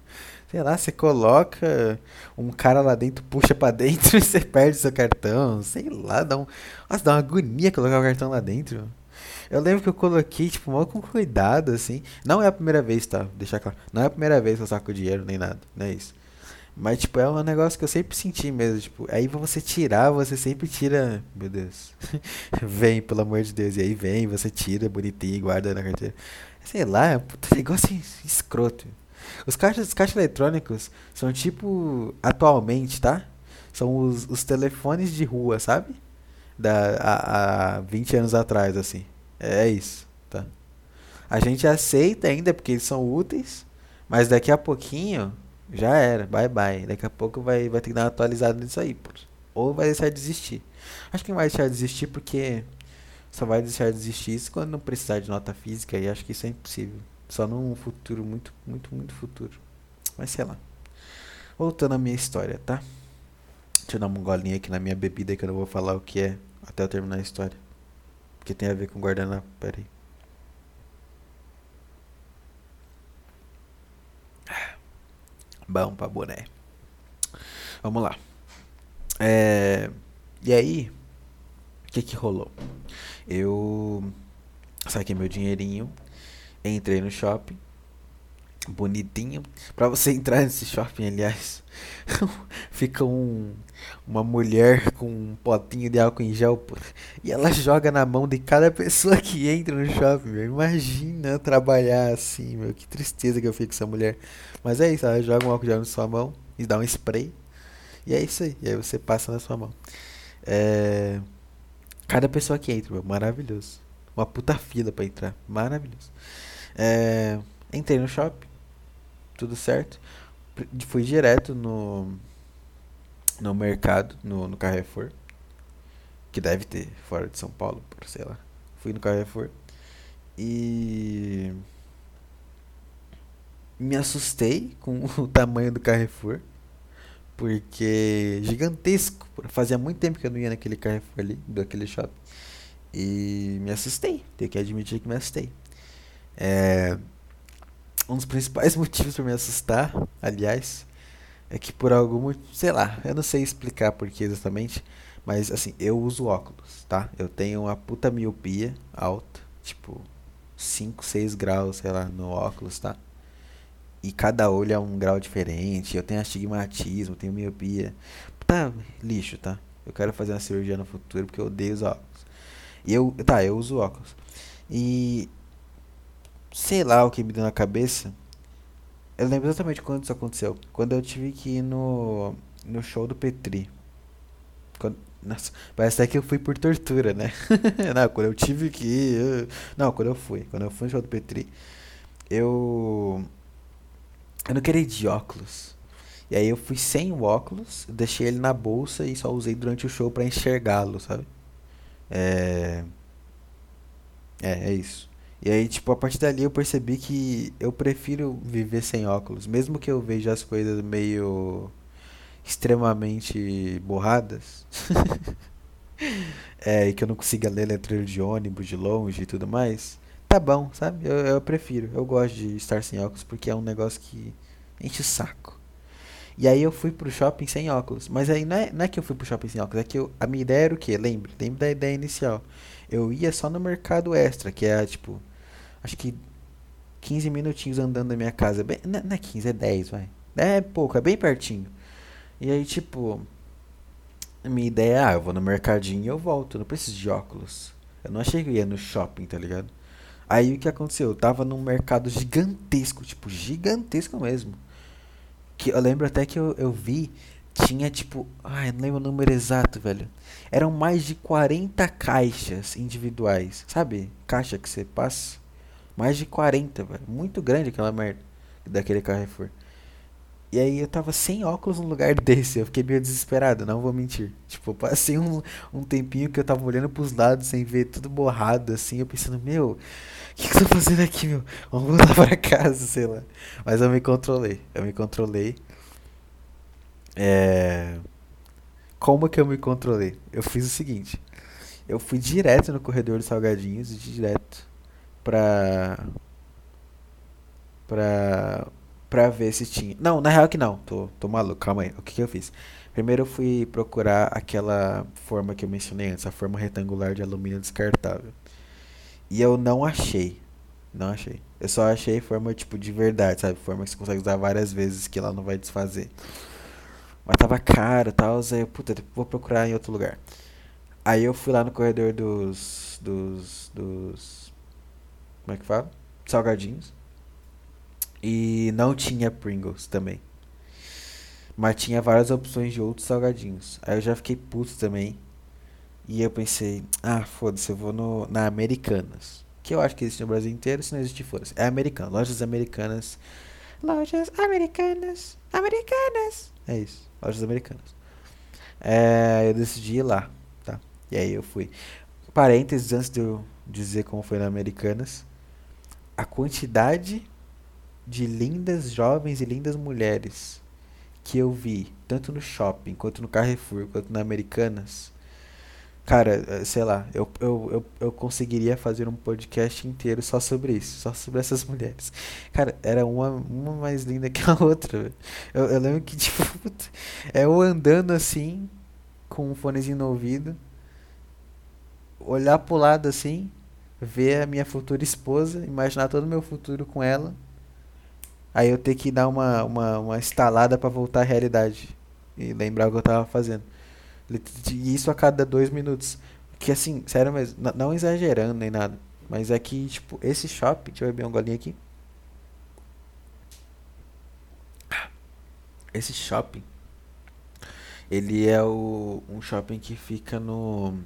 Sei lá, você coloca um cara lá dentro, puxa para dentro e você perde seu cartão. Sei lá, dá um. Nossa, dá uma agonia colocar o cartão lá dentro. Eu lembro que eu coloquei, tipo, mal com cuidado, assim. Não é a primeira vez, tá? Deixar claro. Não é a primeira vez que eu saco dinheiro, nem nada. Não é isso. Mas, tipo, é um negócio que eu sempre senti mesmo. Tipo, aí você tirar, você sempre tira. Meu Deus. vem, pelo amor de Deus. E aí vem, você tira bonitinho, guarda na carteira. Sei lá, é um negócio escroto. Os caixas, os caixas eletrônicos são tipo. Atualmente, tá? São os, os telefones de rua, sabe? Da, há, há 20 anos atrás, assim. É, isso, tá? A gente aceita ainda porque eles são úteis. Mas daqui a pouquinho já era, bye bye. Daqui a pouco vai, vai ter que dar uma atualizada nisso aí, pô. Ou vai deixar de desistir. Acho que vai deixar de desistir porque só vai deixar de desistir isso quando não precisar de nota física e acho que isso é impossível. Só num futuro muito, muito, muito futuro. Mas sei lá. Voltando à minha história, tá? Deixa eu dar uma golinha aqui na minha bebida que eu não vou falar o que é até eu terminar a história. Porque tem a ver com guardanapo. Pera aí. Bom pra boné. Vamos lá. É, e aí, o que que rolou? Eu saquei meu dinheirinho, entrei no shopping, bonitinho. Pra você entrar nesse shopping, aliás, fica um, uma mulher com um potinho de álcool em gel pô, e ela joga na mão de cada pessoa que entra no shopping. Meu. Imagina trabalhar assim, meu. Que tristeza que eu fico com essa mulher. Mas é isso, ela joga um álcool gel na sua mão e dá um spray. E é isso aí. E aí você passa na sua mão. É... Cada pessoa que entra, meu, maravilhoso. Uma puta fila pra entrar. Maravilhoso. É... Entrei no shopping. Tudo certo. Fui direto no. No mercado, no, no Carrefour. Que deve ter fora de São Paulo, por sei lá. Fui no Carrefour. E me assustei com o tamanho do Carrefour. Porque gigantesco. Fazia muito tempo que eu não ia naquele Carrefour ali, daquele shopping. E me assustei. Tenho que admitir que me assustei. É, um dos principais motivos para me assustar, aliás, é que por algum motivo, sei lá, eu não sei explicar por que exatamente, mas assim, eu uso óculos, tá? Eu tenho uma puta miopia alta, tipo 5, 6 graus, sei lá, no óculos, tá? E cada olho é um grau diferente. Eu tenho astigmatismo, tenho miopia. Tá, lixo, tá? Eu quero fazer uma cirurgia no futuro porque eu odeio os óculos. E eu, tá, eu uso óculos. E sei lá o que me deu na cabeça. Eu lembro exatamente quando isso aconteceu. Quando eu tive que ir no, no show do Petri. Quando, nossa, parece até que eu fui por tortura, né? não, quando eu tive que ir. Eu, não, quando eu fui. Quando eu fui no show do Petri, eu eu não queria ir de óculos. E aí eu fui sem o óculos, deixei ele na bolsa e só usei durante o show para enxergá-lo, sabe? É... é. É, isso. E aí, tipo, a partir dali eu percebi que eu prefiro viver sem óculos. Mesmo que eu veja as coisas meio extremamente borradas. é, e que eu não consiga ler letreiro de ônibus de longe e tudo mais tá bom, sabe? Eu, eu prefiro. Eu gosto de estar sem óculos porque é um negócio que enche o saco. E aí eu fui pro shopping sem óculos. Mas aí não é, não é que eu fui pro shopping sem óculos, é que eu, a minha ideia era o quê? Lembre, lembre da ideia inicial. Eu ia só no mercado extra, que é tipo, acho que 15 minutinhos andando da minha casa. Bem, não é 15, é 10, vai. É pouco, é bem pertinho. E aí, tipo, A minha ideia é, ah, eu vou no mercadinho e eu volto, não preciso de óculos. Eu não achei que eu ia no shopping, tá ligado? Aí o que aconteceu? Eu tava num mercado gigantesco, tipo, gigantesco mesmo. Que eu lembro até que eu, eu vi, tinha tipo, ai, não lembro o número exato, velho. Eram mais de 40 caixas individuais, sabe? Caixa que você passa. Mais de 40, velho. Muito grande aquela merda daquele Carrefour. E aí eu tava sem óculos no lugar desse. Eu fiquei meio desesperado, não vou mentir. Tipo, eu passei um, um tempinho que eu tava olhando pros lados sem ver tudo borrado, assim. Eu pensando, meu, o que, que eu tô fazendo aqui, meu? Vamos voltar pra casa, sei lá. Mas eu me controlei. Eu me controlei. É... Como que eu me controlei? Eu fiz o seguinte. Eu fui direto no corredor dos salgadinhos, direto pra. pra pra ver se tinha. Não, na real que não. Tô, tô maluco, calma aí. O que, que eu fiz? Primeiro eu fui procurar aquela forma que eu mencionei antes, a forma retangular de alumínio descartável. E eu não achei. Não achei. Eu só achei forma tipo de verdade, sabe? Forma que você consegue usar várias vezes que ela não vai desfazer. Mas tava caro e tal, aí eu, puta, vou procurar em outro lugar. Aí eu fui lá no corredor dos. dos. dos. Como é que fala? Salgadinhos. E não tinha Pringles também. Mas tinha várias opções de outros salgadinhos. Aí eu já fiquei puto também. E eu pensei, ah, foda-se, eu vou no, na Americanas. Que eu acho que existe no Brasil inteiro, se não existe, foda-se. É americano, lojas americanas. Lojas americanas, americanas. É isso, lojas americanas. É, eu decidi ir lá, tá? E aí eu fui. Parênteses antes de eu dizer como foi na Americanas. A quantidade de lindas jovens e lindas mulheres que eu vi, tanto no shopping, quanto no Carrefour, quanto na Americanas, cara, eh, sei lá, eu, eu, eu, eu conseguiria fazer um podcast inteiro só sobre isso, só sobre essas mulheres. Cara, era uma, uma mais linda que a outra. Eu, eu lembro que, tipo, é eu andando assim, com um fonezinho no ouvido, olhar pro lado assim, ver a minha futura esposa, imaginar todo o meu futuro com ela Aí eu ter que dar uma, uma, uma instalada para voltar à realidade. E lembrar o que eu tava fazendo. E isso a cada dois minutos. Que assim, sério mesmo, não exagerando nem nada. Mas é que, tipo, esse shopping, deixa eu beber um golinho aqui. Esse shopping, ele é o, um shopping que fica no.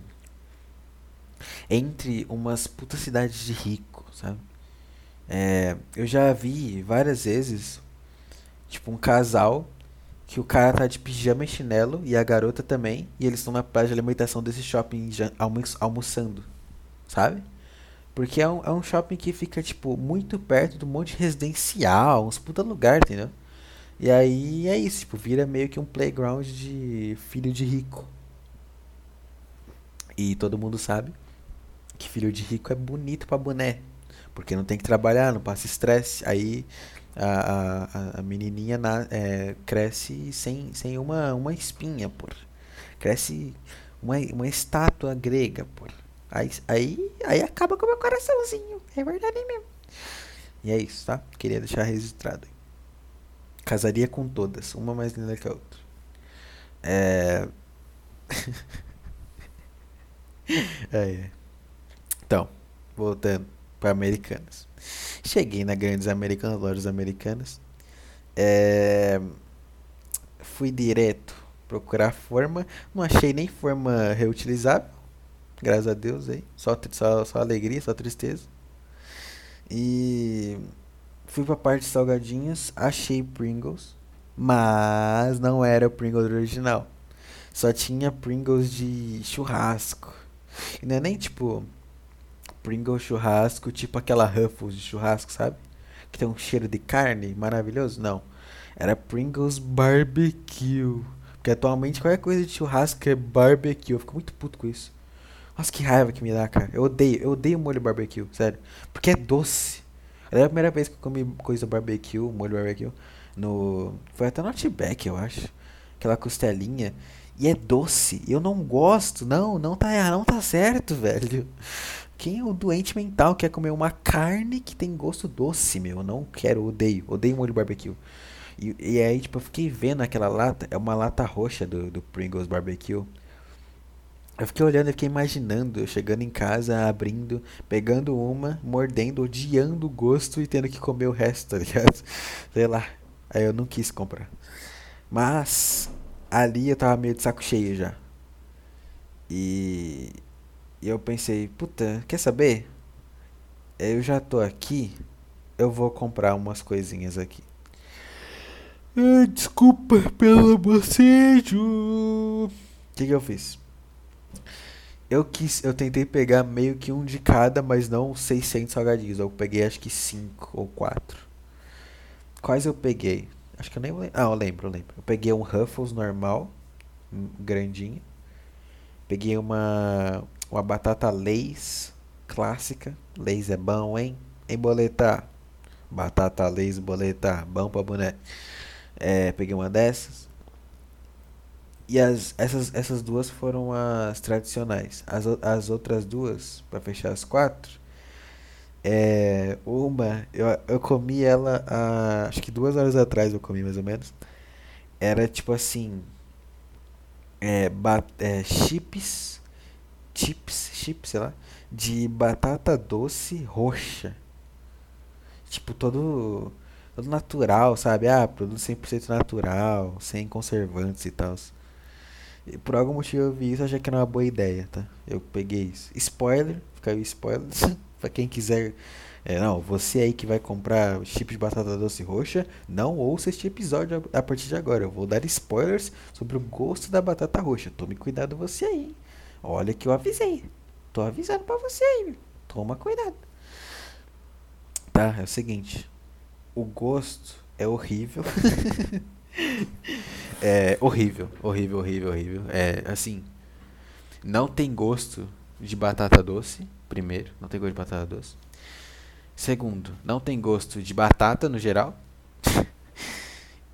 Entre umas putas cidades de rico, sabe? É, eu já vi várias vezes, tipo, um casal que o cara tá de pijama e chinelo e a garota também, e eles estão na praia de alimentação desse shopping almo almoçando, sabe? Porque é um, é um shopping que fica, tipo, muito perto do monte residencial, uns puta lugar, entendeu? E aí é isso, tipo, vira meio que um playground de filho de rico. E todo mundo sabe que filho de rico é bonito pra boné. Porque não tem que trabalhar, não passa estresse. Aí a, a, a menininha na, é, cresce sem, sem uma, uma espinha, por. Cresce uma, uma estátua grega, por. Aí, aí, aí acaba com o meu coraçãozinho. É verdade mesmo. E é isso, tá? Queria deixar registrado. Casaria com todas, uma mais linda que a outra. É. é. Então, voltando para Americanas. Cheguei na Grandes Americanas, lojas americanas. É, fui direto procurar forma. Não achei nem forma reutilizável. Graças a Deus aí. Só, só, só alegria, só tristeza. E fui pra parte de salgadinhos. Achei Pringles. Mas não era o Pringles original. Só tinha Pringles de churrasco. E não é nem tipo Pringles churrasco, tipo aquela Ruffles de churrasco, sabe? Que tem um cheiro de carne maravilhoso? Não. Era Pringles Barbecue. Porque atualmente qualquer coisa de churrasco é barbecue. Eu fico muito puto com isso. Nossa, que raiva que me dá, cara. Eu odeio, eu odeio molho barbecue, sério. Porque é doce. É a primeira vez que eu comi coisa barbecue, molho barbecue. No. Foi até no Outback, eu acho. Aquela costelinha. E é doce. Eu não gosto. Não, não tá, não tá certo, velho. Quem é o doente mental quer comer uma carne que tem gosto doce, meu? Eu não quero, odeio. Odeio molho barbecue. E, e aí, tipo, eu fiquei vendo aquela lata. É uma lata roxa do, do Pringles Barbecue. Eu fiquei olhando e fiquei imaginando, eu chegando em casa, abrindo, pegando uma, mordendo, odiando o gosto e tendo que comer o resto, tá ligado? Sei lá. Aí eu não quis comprar. Mas ali eu tava meio de saco cheio já. E, e eu pensei, puta, quer saber? Eu já tô aqui, eu vou comprar umas coisinhas aqui. Desculpa pelo bocejo. O que, que eu fiz? Eu quis, eu tentei pegar meio que um de cada, mas não 600 salgadinhos. Eu peguei acho que 5 ou 4. Quais eu peguei? Acho que eu nem lembro. Ah, eu lembro, eu lembro. Eu peguei um Ruffles normal, um grandinho. Peguei uma uma batata Lay's clássica. Lay's é bom, hein? Em boletar. Batata Lay's boletar, bom pra boné. É, peguei uma dessas. E as, essas, essas duas foram as tradicionais. As, as outras duas, para fechar as quatro, é, uma, eu, eu comi ela há, acho que duas horas atrás eu comi mais ou menos. Era tipo assim, é, bat, é, chips, chips, chips, sei lá, de batata doce roxa. Tipo, todo, todo natural, sabe? Ah, produto 100% natural, sem conservantes e tal. Por algum motivo eu vi isso, achei que era uma boa ideia, tá? Eu peguei isso. Spoiler, fica aí spoiler. pra quem quiser. É, não, você aí que vai comprar chip de batata doce roxa, não ouça este episódio a partir de agora. Eu vou dar spoilers sobre o gosto da batata roxa. Tome cuidado você aí. Olha que eu avisei. Tô avisando pra você aí. Toma cuidado. Tá, é o seguinte. O gosto é horrível. É horrível, horrível, horrível, horrível. É assim, não tem gosto de batata doce, primeiro, não tem gosto de batata doce. Segundo, não tem gosto de batata no geral.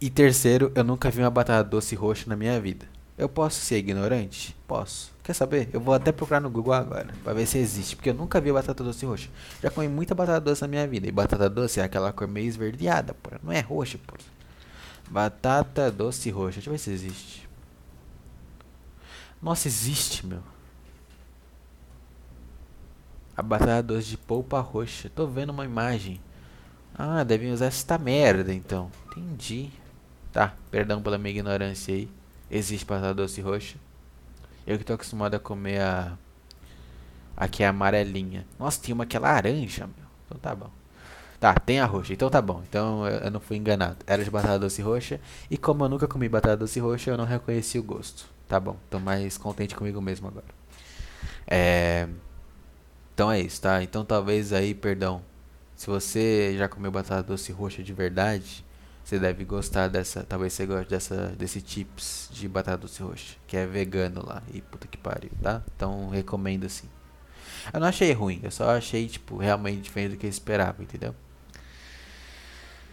e terceiro, eu nunca vi uma batata doce roxa na minha vida. Eu posso ser ignorante? Posso. Quer saber? Eu vou até procurar no Google agora, pra ver se existe, porque eu nunca vi batata doce roxa. Já comi muita batata doce na minha vida, e batata doce é aquela cor meio esverdeada, porra. Não é roxa, porra. Batata doce roxa. Deixa eu ver se existe. Nossa, existe, meu. A batata doce de polpa roxa. Tô vendo uma imagem. Ah, devem usar esta merda, então. Entendi. Tá, perdão pela minha ignorância aí. Existe batata doce roxa. Eu que tô acostumado a comer a... Aqui é amarelinha. Nossa, tem uma que é laranja, meu. Então tá bom. Tá, tem a roxa. Então tá bom. Então eu não fui enganado. Era de batata doce roxa. E como eu nunca comi batata doce roxa, eu não reconheci o gosto. Tá bom. Tô mais contente comigo mesmo agora. É... Então é isso, tá? Então talvez aí, perdão. Se você já comeu batata doce roxa de verdade, você deve gostar dessa. Talvez você goste dessa, desse chips de batata doce roxa. Que é vegano lá. E puta que pariu, tá? Então recomendo assim. Eu não achei ruim, eu só achei, tipo, realmente diferente do que eu esperava, entendeu?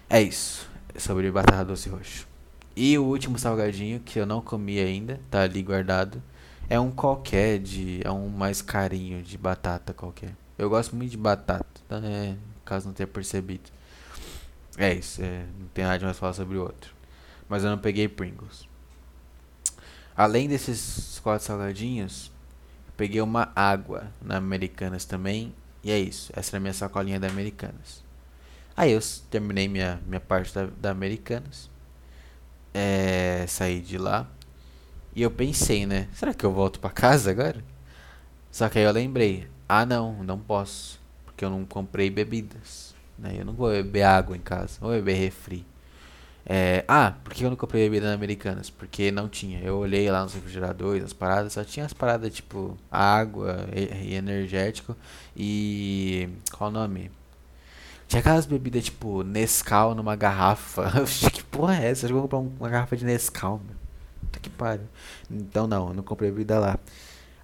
É isso. Sobre batata doce roxo. E o último salgadinho que eu não comi ainda, tá ali guardado. É um qualquer de. É um mais carinho de batata qualquer. Eu gosto muito de batata, tá? Caso não tenha percebido. É isso, é, não tem nada mais falar sobre o outro. Mas eu não peguei Pringles. Além desses quatro salgadinhos, peguei uma água na Americanas também. E é isso. Essa é a minha sacolinha da Americanas. Aí eu terminei minha, minha parte da, da Americanas. É, saí de lá. E eu pensei, né? Será que eu volto para casa agora? Só que aí eu lembrei. Ah, não, não posso. Porque eu não comprei bebidas. Né? Eu não vou beber água em casa. Vou beber refri. É, ah, por que eu não comprei bebida na Americanas? Porque não tinha. Eu olhei lá nos refrigeradores, as paradas, só tinha as paradas tipo água e, e energético e. Qual o nome? Tinha aquelas bebidas tipo Nescau numa garrafa. que porra é essa? Eu vou comprar uma garrafa de Nescau, meu. Puta que pariu. Então não, eu não comprei bebida lá.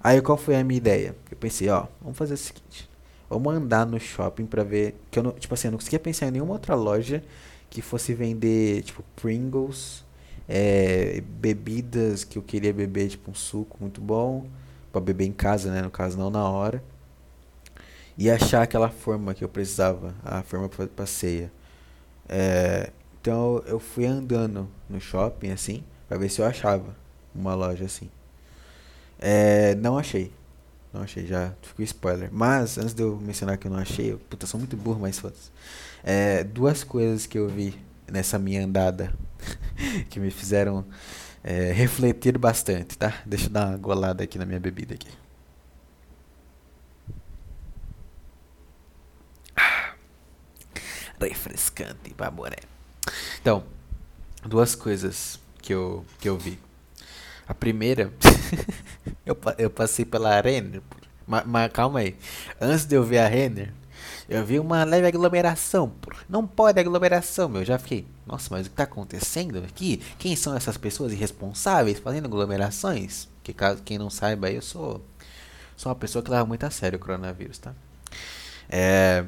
Aí qual foi a minha ideia? Eu pensei, ó, vamos fazer o seguinte. Vamos andar no shopping pra ver. Que eu não, tipo assim, eu não conseguia pensar em nenhuma outra loja que fosse vender, tipo, Pringles, é, bebidas que eu queria beber, tipo, um suco muito bom. Pra beber em casa, né? No caso, não na hora e achar aquela forma que eu precisava, a forma para ceia. É, então eu fui andando no shopping assim, para ver se eu achava uma loja assim. É, não achei. Não achei, já ficou spoiler. Mas, antes de eu mencionar que eu não achei, eu, puta, sou muito burro, mas foda-se. É, duas coisas que eu vi nessa minha andada que me fizeram é, refletir bastante, tá? Deixa eu dar uma golada aqui na minha bebida aqui. Ah, refrescante, baboré. Então, duas coisas que eu, que eu vi. A primeira, eu, eu passei pela Renner, mas, mas calma aí. Antes de eu ver a Renner, eu vi uma leve aglomeração. Não pode aglomeração, meu. Já fiquei. Nossa, mas o que está acontecendo aqui? Quem são essas pessoas irresponsáveis fazendo aglomerações? Que caso quem não saiba, eu sou sou uma pessoa que leva muito a sério o coronavírus, tá? É...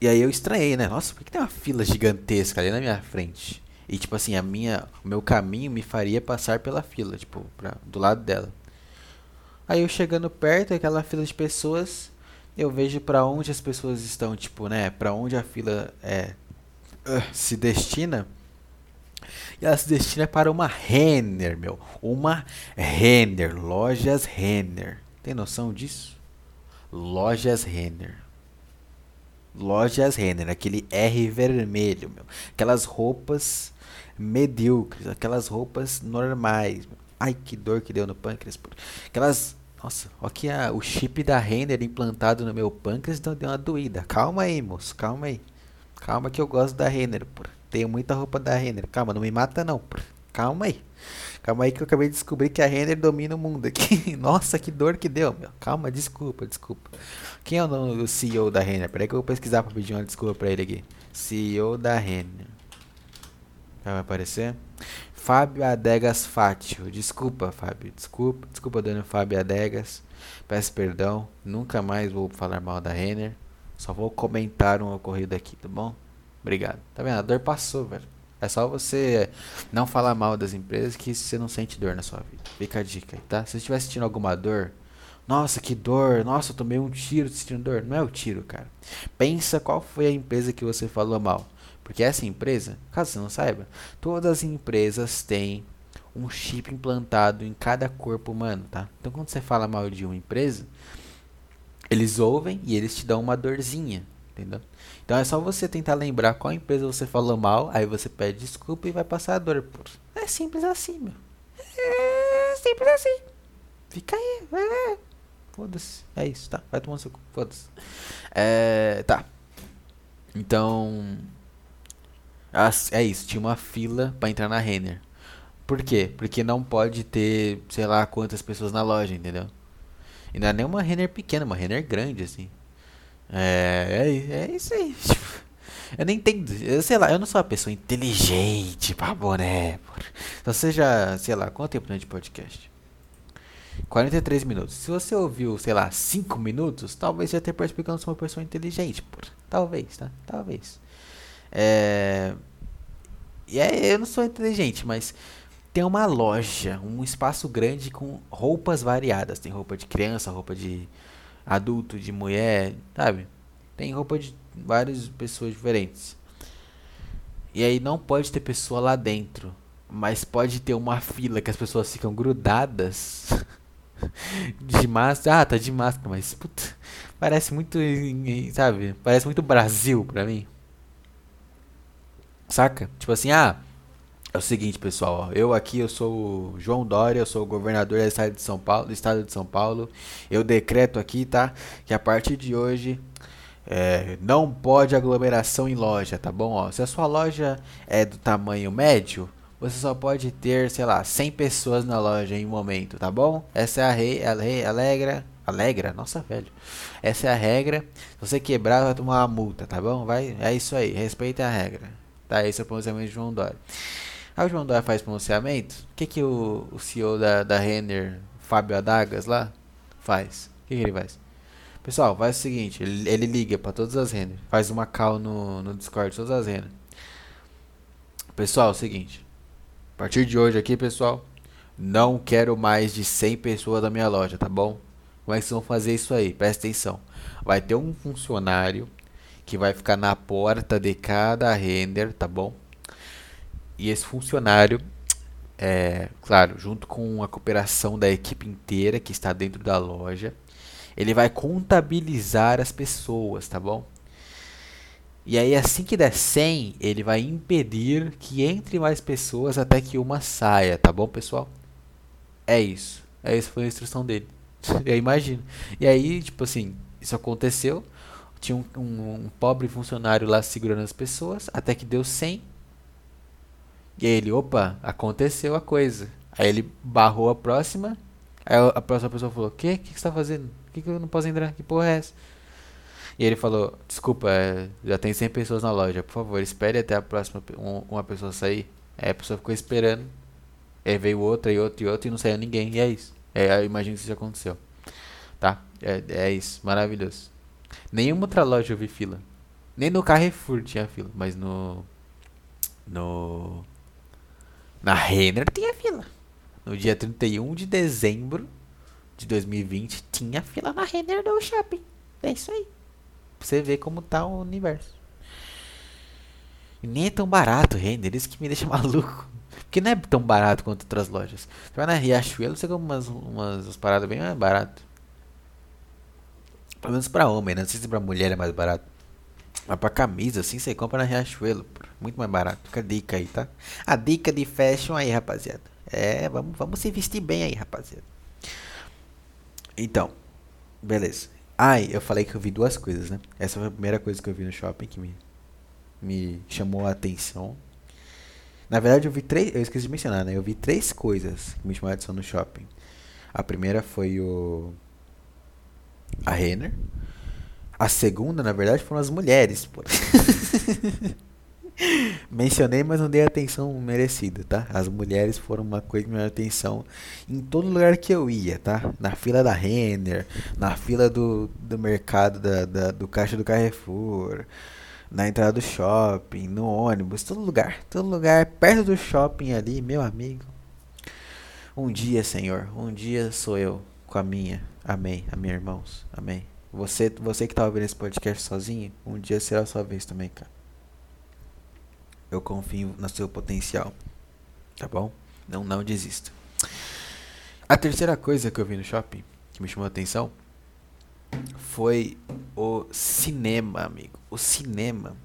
E aí eu estranhei, né? Nossa, por que tem uma fila gigantesca ali na minha frente? E tipo assim, a minha, o meu caminho me faria passar pela fila, tipo, pra, do lado dela. Aí eu chegando perto, aquela fila de pessoas, eu vejo para onde as pessoas estão, tipo, né, para onde a fila é se destina. E ela se destina para uma Renner, meu. Uma Renner, lojas Renner. Tem noção disso? Lojas Renner. Lojas Renner, aquele R vermelho, meu. Aquelas roupas medíocres, aquelas roupas normais. Ai, que dor que deu no pâncreas. Aquelas nossa, aqui a, o chip da Render implantado no meu pâncreas então deu uma doída. Calma aí, moço, calma aí. Calma que eu gosto da Renner, pô. Tenho muita roupa da Renner. Calma, não me mata não. Calma aí. Calma aí que eu acabei de descobrir que a Renner domina o mundo aqui. Nossa, que dor que deu, meu. Calma, desculpa, desculpa. Quem é o, o CEO da Renner? Peraí que eu vou pesquisar pra pedir uma desculpa pra ele aqui. CEO da Renner. Vai aparecer? Fábio Adegas Fátio. Desculpa, Fábio. Desculpa, desculpa, dona Fábio Adegas. Peço perdão. Nunca mais vou falar mal da Renner. Só vou comentar um ocorrido aqui, tá bom? Obrigado. Tá vendo? A dor passou, velho. É só você não falar mal das empresas que você não sente dor na sua vida. Fica a dica aí, tá? Se você estiver sentindo alguma dor, nossa, que dor, nossa, eu tomei um tiro sentindo dor. Não é o tiro, cara. Pensa qual foi a empresa que você falou mal. Porque essa empresa, caso você não saiba, todas as empresas têm um chip implantado em cada corpo humano, tá? Então quando você fala mal de uma empresa, eles ouvem e eles te dão uma dorzinha, entendeu? Então é só você tentar lembrar qual empresa você falou mal, aí você pede desculpa e vai passar a dor. É simples assim, meu. É simples assim. Fica aí, vai. Foda-se. É isso, tá? Vai tomar seu cu. Foda-se. É. Tá. Então. É isso, tinha uma fila para entrar na Renner. Por quê? Porque não pode ter, sei lá, quantas pessoas na loja, entendeu? E não é nem uma Renner pequena, uma Renner grande, assim. É, é, é isso aí. Eu nem entendo, eu sei lá, eu não sou uma pessoa inteligente, baboné. Então já, sei lá, quanto tempo tem de podcast? 43 minutos. Se você ouviu, sei lá, 5 minutos, talvez já tenha percebido que eu não sou uma pessoa inteligente, por. Talvez, tá? Talvez. É... E é, eu não sou inteligente, mas tem uma loja, um espaço grande com roupas variadas. Tem roupa de criança, roupa de adulto, de mulher, sabe? Tem roupa de várias pessoas diferentes. E aí não pode ter pessoa lá dentro, mas pode ter uma fila que as pessoas ficam grudadas de máscara. Ah, tá de máscara, mas puta, parece muito, sabe? Parece muito Brasil pra mim. Saca? Tipo assim, ah, é o seguinte, pessoal, ó, eu aqui eu sou o João Dória, eu sou o governador do estado de São Paulo, do estado de São Paulo. Eu decreto aqui, tá, que a partir de hoje é, não pode aglomeração em loja, tá bom? Ó, se a sua loja é do tamanho médio, você só pode ter, sei lá, 100 pessoas na loja em um momento, tá bom? Essa é a rei, a rei alegra, alegra, nossa velho. Essa é a regra. Se você quebrar, vai tomar uma multa, tá bom? Vai, é isso aí, respeita a regra. Tá, esse é o pronunciamento de João Dória. Aí o João Dória faz pronunciamento. O que, que o, o CEO da, da Renner, Fábio Adagas, lá, faz? O que, que ele faz? Pessoal, faz o seguinte: ele, ele liga para todas as Renner, faz uma call no, no Discord, todas as Renner. Pessoal, é o seguinte: a partir de hoje aqui, pessoal, não quero mais de 100 pessoas na minha loja, tá bom? Como é que vocês vão fazer isso aí? Presta atenção. Vai ter um funcionário que vai ficar na porta de cada render, tá bom? E esse funcionário é, claro, junto com a cooperação da equipe inteira que está dentro da loja, ele vai contabilizar as pessoas, tá bom? E aí assim que der 100, ele vai impedir que entre mais pessoas até que uma saia, tá bom, pessoal? É isso. Essa foi a instrução dele. Eu imagino. E aí, tipo assim, isso aconteceu. Tinha um, um, um, pobre funcionário lá segurando as pessoas, até que deu 100. E aí ele, opa, aconteceu a coisa. Aí ele barrou a próxima. Aí a próxima pessoa falou: Que? O que, você tá fazendo? Por que, que eu não posso entrar? Que porra é essa? E ele falou: Desculpa, é, já tem 100 pessoas na loja, por favor, espere até a próxima um, uma pessoa sair. Aí a pessoa ficou esperando. Aí veio outra e outra e outra e não saiu ninguém. E é isso. É, eu imagino que isso já aconteceu. Tá? É, é isso. Maravilhoso. Nenhuma outra loja eu vi fila. Nem no Carrefour tinha fila. Mas no. No. Na Renner tinha fila. No dia 31 de dezembro de 2020 tinha fila na Renner do shopping. É isso aí. Pra você ver como tá o universo. E nem é tão barato o Renner. Isso que me deixa maluco. Porque não é tão barato quanto outras lojas. Você vai na Riachuelo, você compra umas, umas, umas paradas bem mais barato. Pelo menos pra homem, né? Não sei se pra mulher é mais barato. Mas pra camisa, assim, você compra na Riachuelo. Muito mais barato. Fica a dica aí, tá? A dica de fashion aí, rapaziada. É, vamos, vamos se vestir bem aí, rapaziada. Então, beleza. Ai, eu falei que eu vi duas coisas, né? Essa foi a primeira coisa que eu vi no shopping que me, me chamou a atenção. Na verdade, eu vi três. Eu esqueci de mencionar, né? Eu vi três coisas que me chamaram a atenção no shopping. A primeira foi o. A Renner. A segunda, na verdade, foram as mulheres, pô. Mencionei, mas não dei atenção merecida, tá? As mulheres foram uma coisa que me deu atenção em todo lugar que eu ia, tá? Na fila da Renner, na fila do, do mercado da, da do caixa do Carrefour, na entrada do shopping, no ônibus, todo lugar, todo lugar perto do shopping ali, meu amigo. Um dia, Senhor, um dia sou eu com a minha. Amém. Amém, irmãos. Amém. Você, você que tá ouvindo esse podcast sozinho, um dia será a sua vez também, cara. Eu confio no seu potencial. Tá bom? Não, não desista. A terceira coisa que eu vi no shopping, que me chamou a atenção, foi o cinema, amigo. O cinema.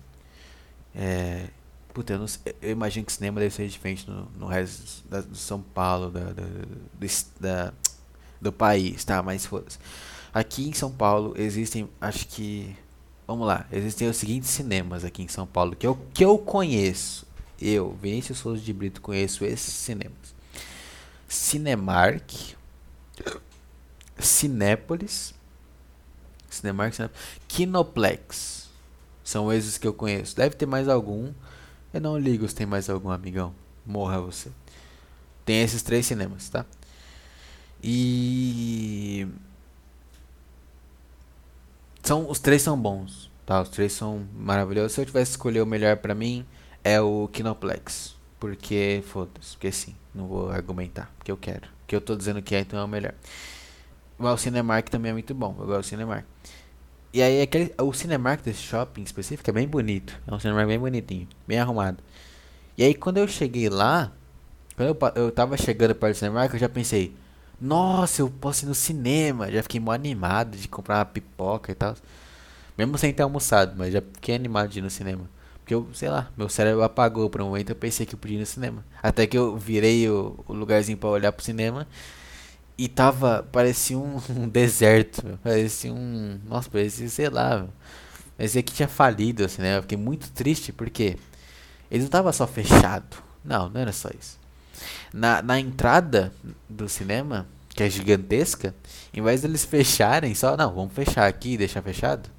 É. Puta, eu, não, eu imagino que o cinema deve ser diferente no, no resto da, do São Paulo, da, da, da, do país, tá? Mas foda-se. Aqui em São Paulo existem, acho que. Vamos lá, existem os seguintes cinemas aqui em São Paulo que eu, que eu conheço. Eu, Vinícius Souza de Brito, conheço esses cinemas: Cinemark, Cinépolis, Cinemark, Cinemark, Kinoplex. São esses que eu conheço. Deve ter mais algum. Eu não ligo se tem mais algum, amigão. Morra você. Tem esses três cinemas, tá? E são os três são bons, tá? Os três são maravilhosos. Se eu tivesse escolher o melhor para mim é o Kinoplex, porque foda-se, porque sim, não vou argumentar, porque eu quero, porque eu tô dizendo que é, então é o melhor. Mas o Cinemark também é muito bom. Eu gosto do Cinemark. E aí aquele, o Cinemark desse shopping específico é bem bonito. É um Cinemark bem bonitinho, bem arrumado. E aí quando eu cheguei lá, quando eu, eu tava chegando para o Cinemark, eu já pensei, nossa, eu posso ir no cinema. Já fiquei mó animado de comprar uma pipoca e tal. Mesmo sem ter almoçado, mas já fiquei animado de ir no cinema. Porque eu, sei lá, meu cérebro apagou por um momento, eu pensei que eu podia ir no cinema. Até que eu virei o, o lugarzinho para olhar pro cinema e tava, parecia um, um deserto, meu. parecia um, nossa, parecia, sei lá, parecia que tinha falido assim, né? Eu fiquei muito triste porque ele não tava só fechado, não, não era só isso. Na, na entrada do cinema, que é gigantesca, em vez deles fecharem só, não, vamos fechar aqui e deixar fechado.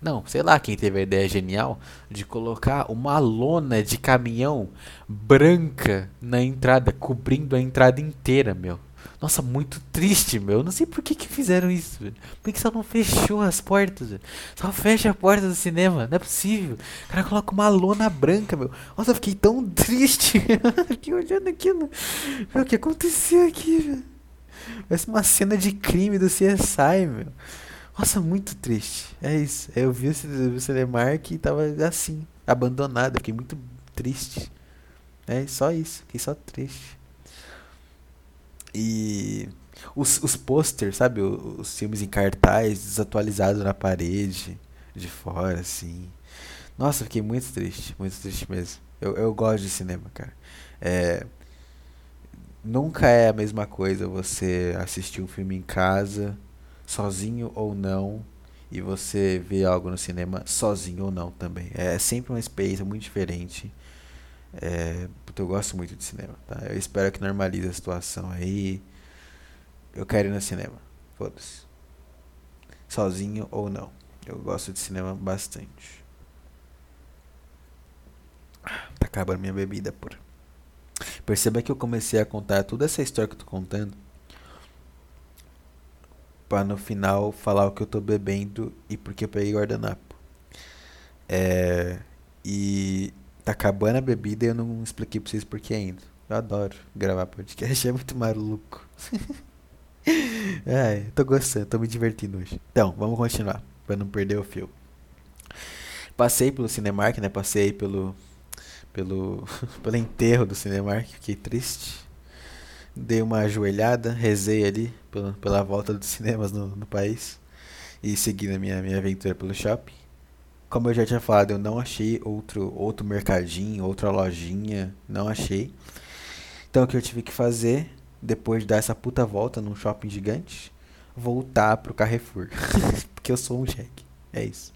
Não, sei lá quem teve a ideia genial de colocar uma lona de caminhão branca na entrada, cobrindo a entrada inteira, meu. Nossa, muito triste, meu. Não sei por que, que fizeram isso, velho. Por que só não fechou as portas, velho? Só fecha a porta do cinema. Não é possível. O cara coloca uma lona branca, meu. Nossa, eu fiquei tão triste. fiquei olhando aquilo. o que aconteceu aqui, velho? Parece uma cena de crime do CSI, meu. Nossa, muito triste. É isso. Eu vi o Cinemark e tava assim, abandonado. Fiquei muito triste. É só isso. Fiquei só triste. E os, os posters, sabe? Os, os filmes em cartaz, desatualizados na parede, de fora, assim. Nossa, fiquei muito triste, muito triste mesmo. Eu, eu gosto de cinema, cara. É, nunca é a mesma coisa você assistir um filme em casa, sozinho ou não, e você ver algo no cinema sozinho ou não também. É sempre uma experiência muito diferente. É, eu gosto muito de cinema, tá? Eu espero que normalize a situação aí. Eu quero ir no cinema. Foda-se. Sozinho ou não. Eu gosto de cinema bastante. Tá acabando minha bebida, por. Perceba que eu comecei a contar toda essa história que eu tô contando para no final falar o que eu tô bebendo e porque eu peguei guardanapo. É, e tá acabando a bebida e eu não expliquei pra vocês por que ainda. Eu adoro gravar podcast, é muito maluco. é, tô gostando, tô me divertindo hoje. Então, vamos continuar, pra não perder o fio. Passei pelo Cinemark, né? Passei pelo pelo pelo enterro do Cinemark, fiquei triste. Dei uma ajoelhada, rezei ali pela, pela volta dos cinemas no, no país e segui na minha minha aventura pelo shopping. Como eu já tinha falado, eu não achei outro outro mercadinho, outra lojinha, não achei. Então o que eu tive que fazer depois de dar essa puta volta num shopping gigante, voltar pro Carrefour. Porque eu sou um jeque. É isso.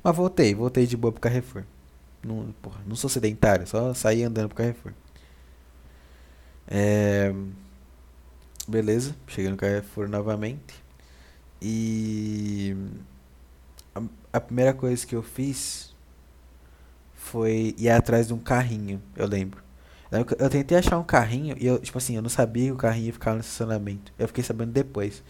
Mas voltei, voltei de boa pro Carrefour. Não, porra, não sou sedentário, só saí andando pro Carrefour. É... Beleza, cheguei no Carrefour novamente. E a, primeira coisa que eu fiz foi ir atrás de um carrinho, eu lembro. Eu tentei achar um carrinho e eu, tipo assim, eu não sabia que o carrinho ficar no estacionamento. Eu fiquei sabendo depois.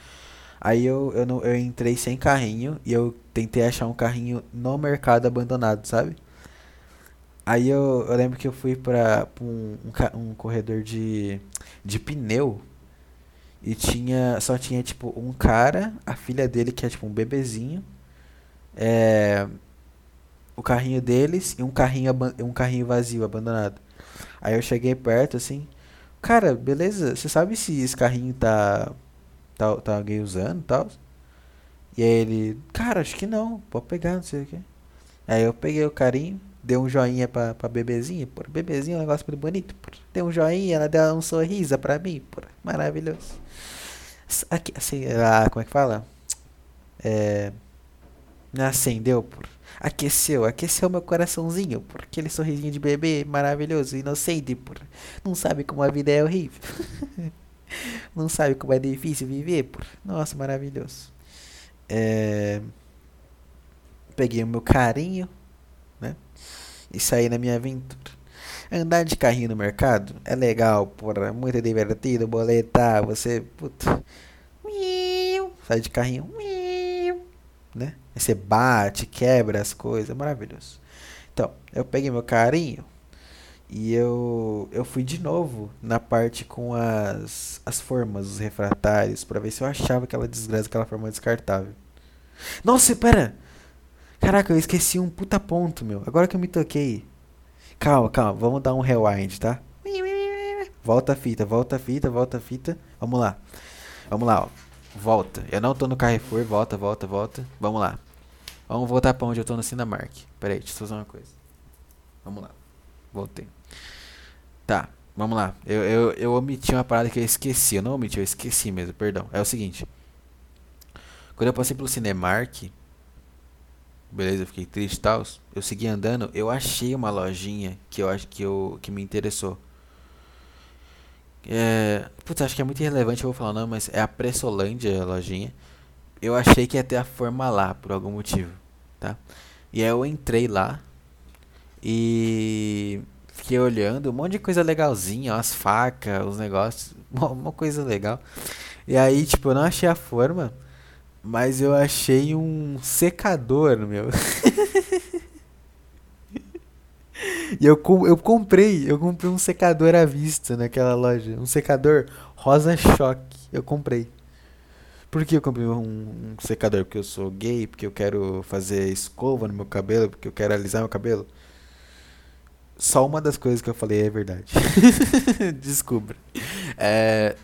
Aí eu, eu, não, eu entrei sem carrinho e eu tentei achar um carrinho no mercado abandonado, sabe? Aí eu, eu lembro que eu fui pra, pra um, um, um, corredor de, de pneu e tinha. Só tinha tipo um cara, a filha dele que é tipo um bebezinho. É, o carrinho deles e um carrinho, um carrinho vazio, abandonado. Aí eu cheguei perto assim, cara, beleza, você sabe se esse carrinho tá. tá, tá alguém usando e tal? E aí ele, cara, acho que não, pode pegar, não sei o que. Aí eu peguei o carinho, dei um joinha pra, pra bebezinha, por bebezinho é um negócio muito bonito, por. Deu um joinha, ela deu um sorriso pra mim, por. Maravilhoso. Aqui, assim, ah, como é que fala? É. Acendeu, por aqueceu, aqueceu meu coraçãozinho por aquele sorrisinho de bebê maravilhoso, inocente, por não sabe como a vida é horrível. não sabe como é difícil viver, por nossa, maravilhoso. É... Peguei o meu carinho, né? E saí na minha aventura. Andar de carrinho no mercado é legal, porra, muito divertido, boletar, você, puta, sai de carrinho, né? Aí você bate, quebra as coisas, é maravilhoso. Então, eu peguei meu carinho e eu, eu fui de novo na parte com as, as formas, os refratários, para ver se eu achava aquela desgraça, aquela forma descartável. Nossa, pera! Caraca, eu esqueci um puta ponto, meu. Agora que eu me toquei. Calma, calma, vamos dar um rewind, tá? Volta a fita, volta a fita, volta a fita. Vamos lá. Vamos lá, ó. Volta. Eu não tô no Carrefour, volta, volta, volta. Vamos lá. Vamos voltar pra onde eu tô no Cinemark. Pera aí, deixa eu fazer uma coisa. Vamos lá. Voltei. Tá, vamos lá. Eu, eu, eu omiti uma parada que eu esqueci. Eu não omiti, eu esqueci mesmo, perdão. É o seguinte. Quando eu passei pelo Cinemark, beleza, eu fiquei triste e tal. Eu segui andando, eu achei uma lojinha que eu acho que eu que me interessou. É, putz, acho que é muito irrelevante eu vou falar não, mas é a Pressolândia a lojinha eu achei que ia ter a forma lá por algum motivo, tá? E aí eu entrei lá e fiquei olhando um monte de coisa legalzinha, as facas, os negócios, uma coisa legal. E aí, tipo, eu não achei a forma, mas eu achei um secador, meu. e eu, eu comprei, eu comprei um secador à vista naquela loja, um secador rosa choque. Eu comprei. Por que eu comprei um, um, secador? Porque eu sou gay, porque eu quero fazer escova no meu cabelo, porque eu quero alisar meu cabelo. Só uma das coisas que eu falei é verdade. Descubra. É,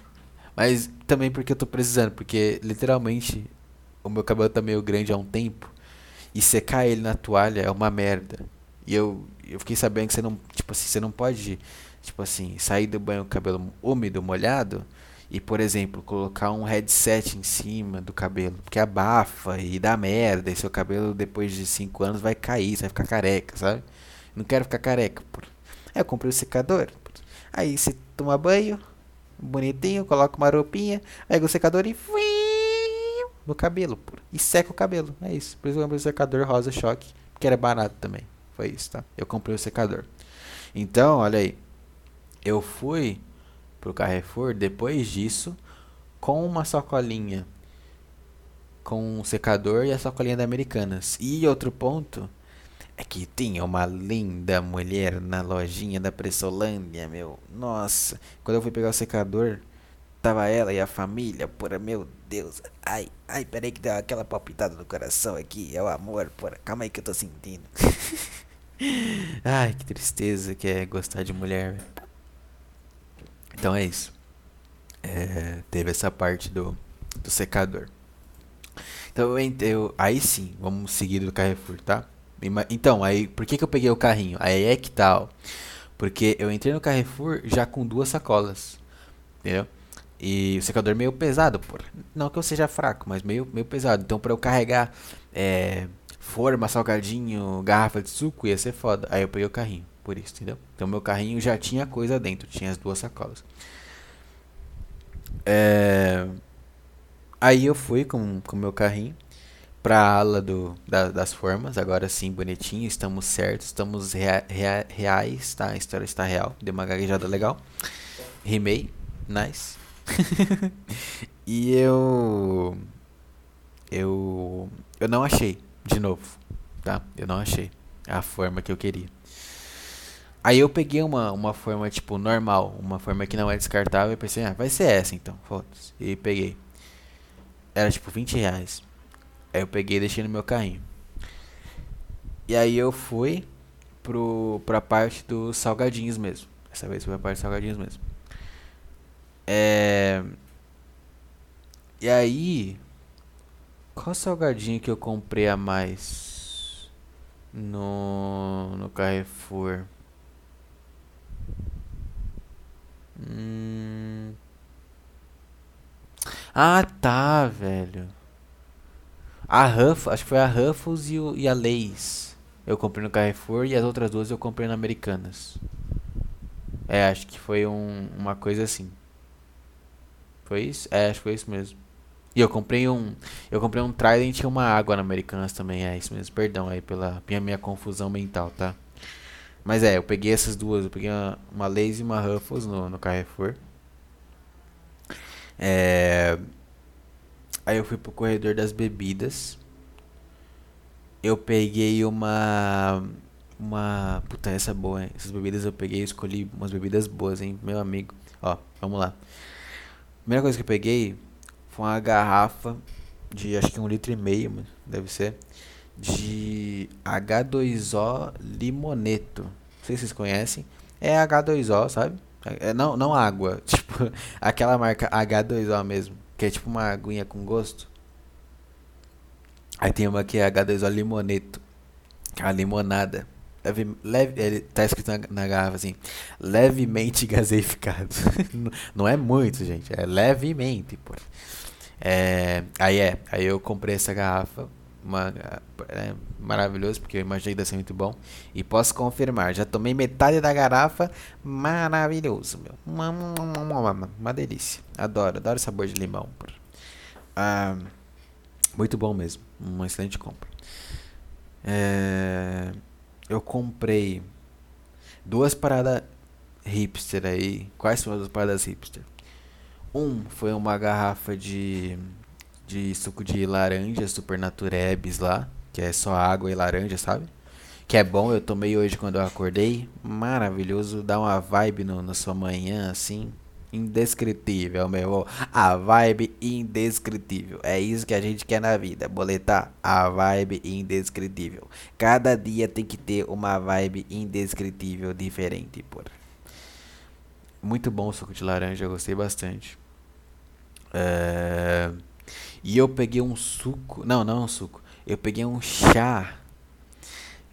Mas também porque eu tô precisando, porque literalmente o meu cabelo tá meio grande há um tempo e secar ele na toalha é uma merda. E eu, eu fiquei sabendo que você não, tipo assim, você não pode, tipo assim, sair do banho com o cabelo úmido, molhado e, por exemplo, colocar um headset em cima do cabelo, porque abafa e dá merda, e seu cabelo depois de 5 anos vai cair, você vai ficar careca, sabe? Não quero ficar careca, por. Aí eu comprei o secador. Aí você toma banho, bonitinho, coloca uma roupinha, pega o secador e no cabelo, pô. E seca o cabelo. É isso. Por isso eu comprei o secador rosa choque, que era barato também. Foi isso, tá? Eu comprei o secador. Então, olha aí. Eu fui pro Carrefour depois disso com uma sacolinha com um secador e a sacolinha da Americanas. E outro ponto é que tinha uma linda mulher na lojinha da Pressolândia, meu. Nossa, quando eu fui pegar o secador, tava ela e a família, porra, meu Deus. Ai, ai, peraí que deu aquela palpitada no coração aqui. É o amor, porra. Calma aí que eu tô sentindo. ai, que tristeza que é gostar de mulher. Então é isso. É, teve essa parte do, do secador. Então eu, eu, aí sim, vamos seguir do Carrefour, tá? Então, aí, por que, que eu peguei o carrinho? Aí é que tal? Porque eu entrei no Carrefour já com duas sacolas. Entendeu? E o secador meio pesado, pô. Não que eu seja fraco, mas meio, meio pesado. Então, pra eu carregar é, forma, salgadinho, garrafa de suco, ia ser foda. Aí eu peguei o carrinho, por isso, entendeu? Então, meu carrinho já tinha coisa dentro, tinha as duas sacolas. É... Aí eu fui com o meu carrinho para a ala do, da, das formas, agora sim, bonitinho, estamos certos, estamos rea, rea, reais, tá? A história está real, deu uma gaguejada legal. Rimei, nice. e eu. Eu. Eu não achei, de novo, tá? Eu não achei a forma que eu queria. Aí eu peguei uma, uma forma, tipo, normal, uma forma que não é descartável e pensei, ah, vai ser essa então, foda-se. E peguei. Era tipo 20 reais. Aí eu peguei e deixei no meu carrinho. E aí eu fui pro, pra parte dos salgadinhos mesmo. Essa vez foi a parte dos salgadinhos mesmo. É... E aí... Qual salgadinho que eu comprei a mais no, no Carrefour? Hum... Ah, tá, velho. A Ruff, acho que foi a Ruffles e, o, e a Lays. Eu comprei no Carrefour e as outras duas eu comprei na Americanas. É, acho que foi um, uma coisa assim. Foi isso? É, acho que foi isso mesmo. E eu comprei um. Eu comprei um Trident e uma água na Americanas também. É isso mesmo. Perdão aí pela minha, minha confusão mental, tá? Mas é, eu peguei essas duas. Eu peguei uma, uma Lays e uma Ruffles no, no Carrefour. É. Aí eu fui pro corredor das bebidas. Eu peguei uma. Uma. Puta, essa é boa, hein? Essas bebidas eu peguei, escolhi umas bebidas boas, hein? Meu amigo. Ó, vamos lá. Primeira coisa que eu peguei foi uma garrafa de acho que um litro e meio, deve ser. De H2O Limoneto. Não sei se vocês conhecem. É H2O, sabe? É, não, não água. Tipo, aquela marca H2O mesmo. Que é tipo uma aguinha com gosto. Aí tem uma que é H2O Limoneto. Que é uma limonada. Leve, leve, ele tá escrito na, na garrafa assim, levemente gaseificado. não é muito, gente, é levemente, por. É, aí é, aí eu comprei essa garrafa, uma, é, maravilhoso, porque eu imaginei que ia ser muito bom. E posso confirmar, já tomei metade da garrafa, maravilhoso, meu. Uma, uma, uma, delícia. Adoro, adoro sabor de limão. Ah, muito bom mesmo, uma excelente compra. É, eu comprei duas paradas hipster aí. Quais são as duas paradas hipster? Um foi uma garrafa de, de suco de laranja Super Naturebs lá que é só água e laranja, sabe? Que é bom, eu tomei hoje quando eu acordei. Maravilhoso, dá uma vibe no, na sua manhã, assim. Indescritível, meu. A vibe indescritível. É isso que a gente quer na vida, boletar. A vibe indescritível. Cada dia tem que ter uma vibe indescritível diferente, por. Muito bom o suco de laranja, eu gostei bastante. É... E eu peguei um suco. Não, não é um suco. Eu peguei um chá.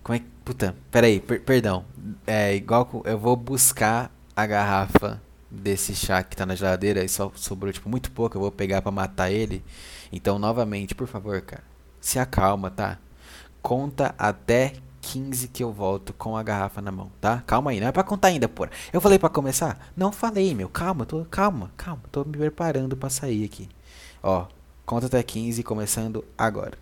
Como é que. Puta, peraí, per perdão. É igual. Eu vou buscar a garrafa desse chá que tá na geladeira e só sobrou, tipo, muito pouco. Eu vou pegar para matar ele. Então, novamente, por favor, cara. Se acalma, tá? Conta até 15 que eu volto com a garrafa na mão, tá? Calma aí, não é pra contar ainda, porra. Eu falei para começar? Não falei, meu. Calma, tô, calma, calma. Tô me preparando para sair aqui. Ó, conta até 15 começando agora.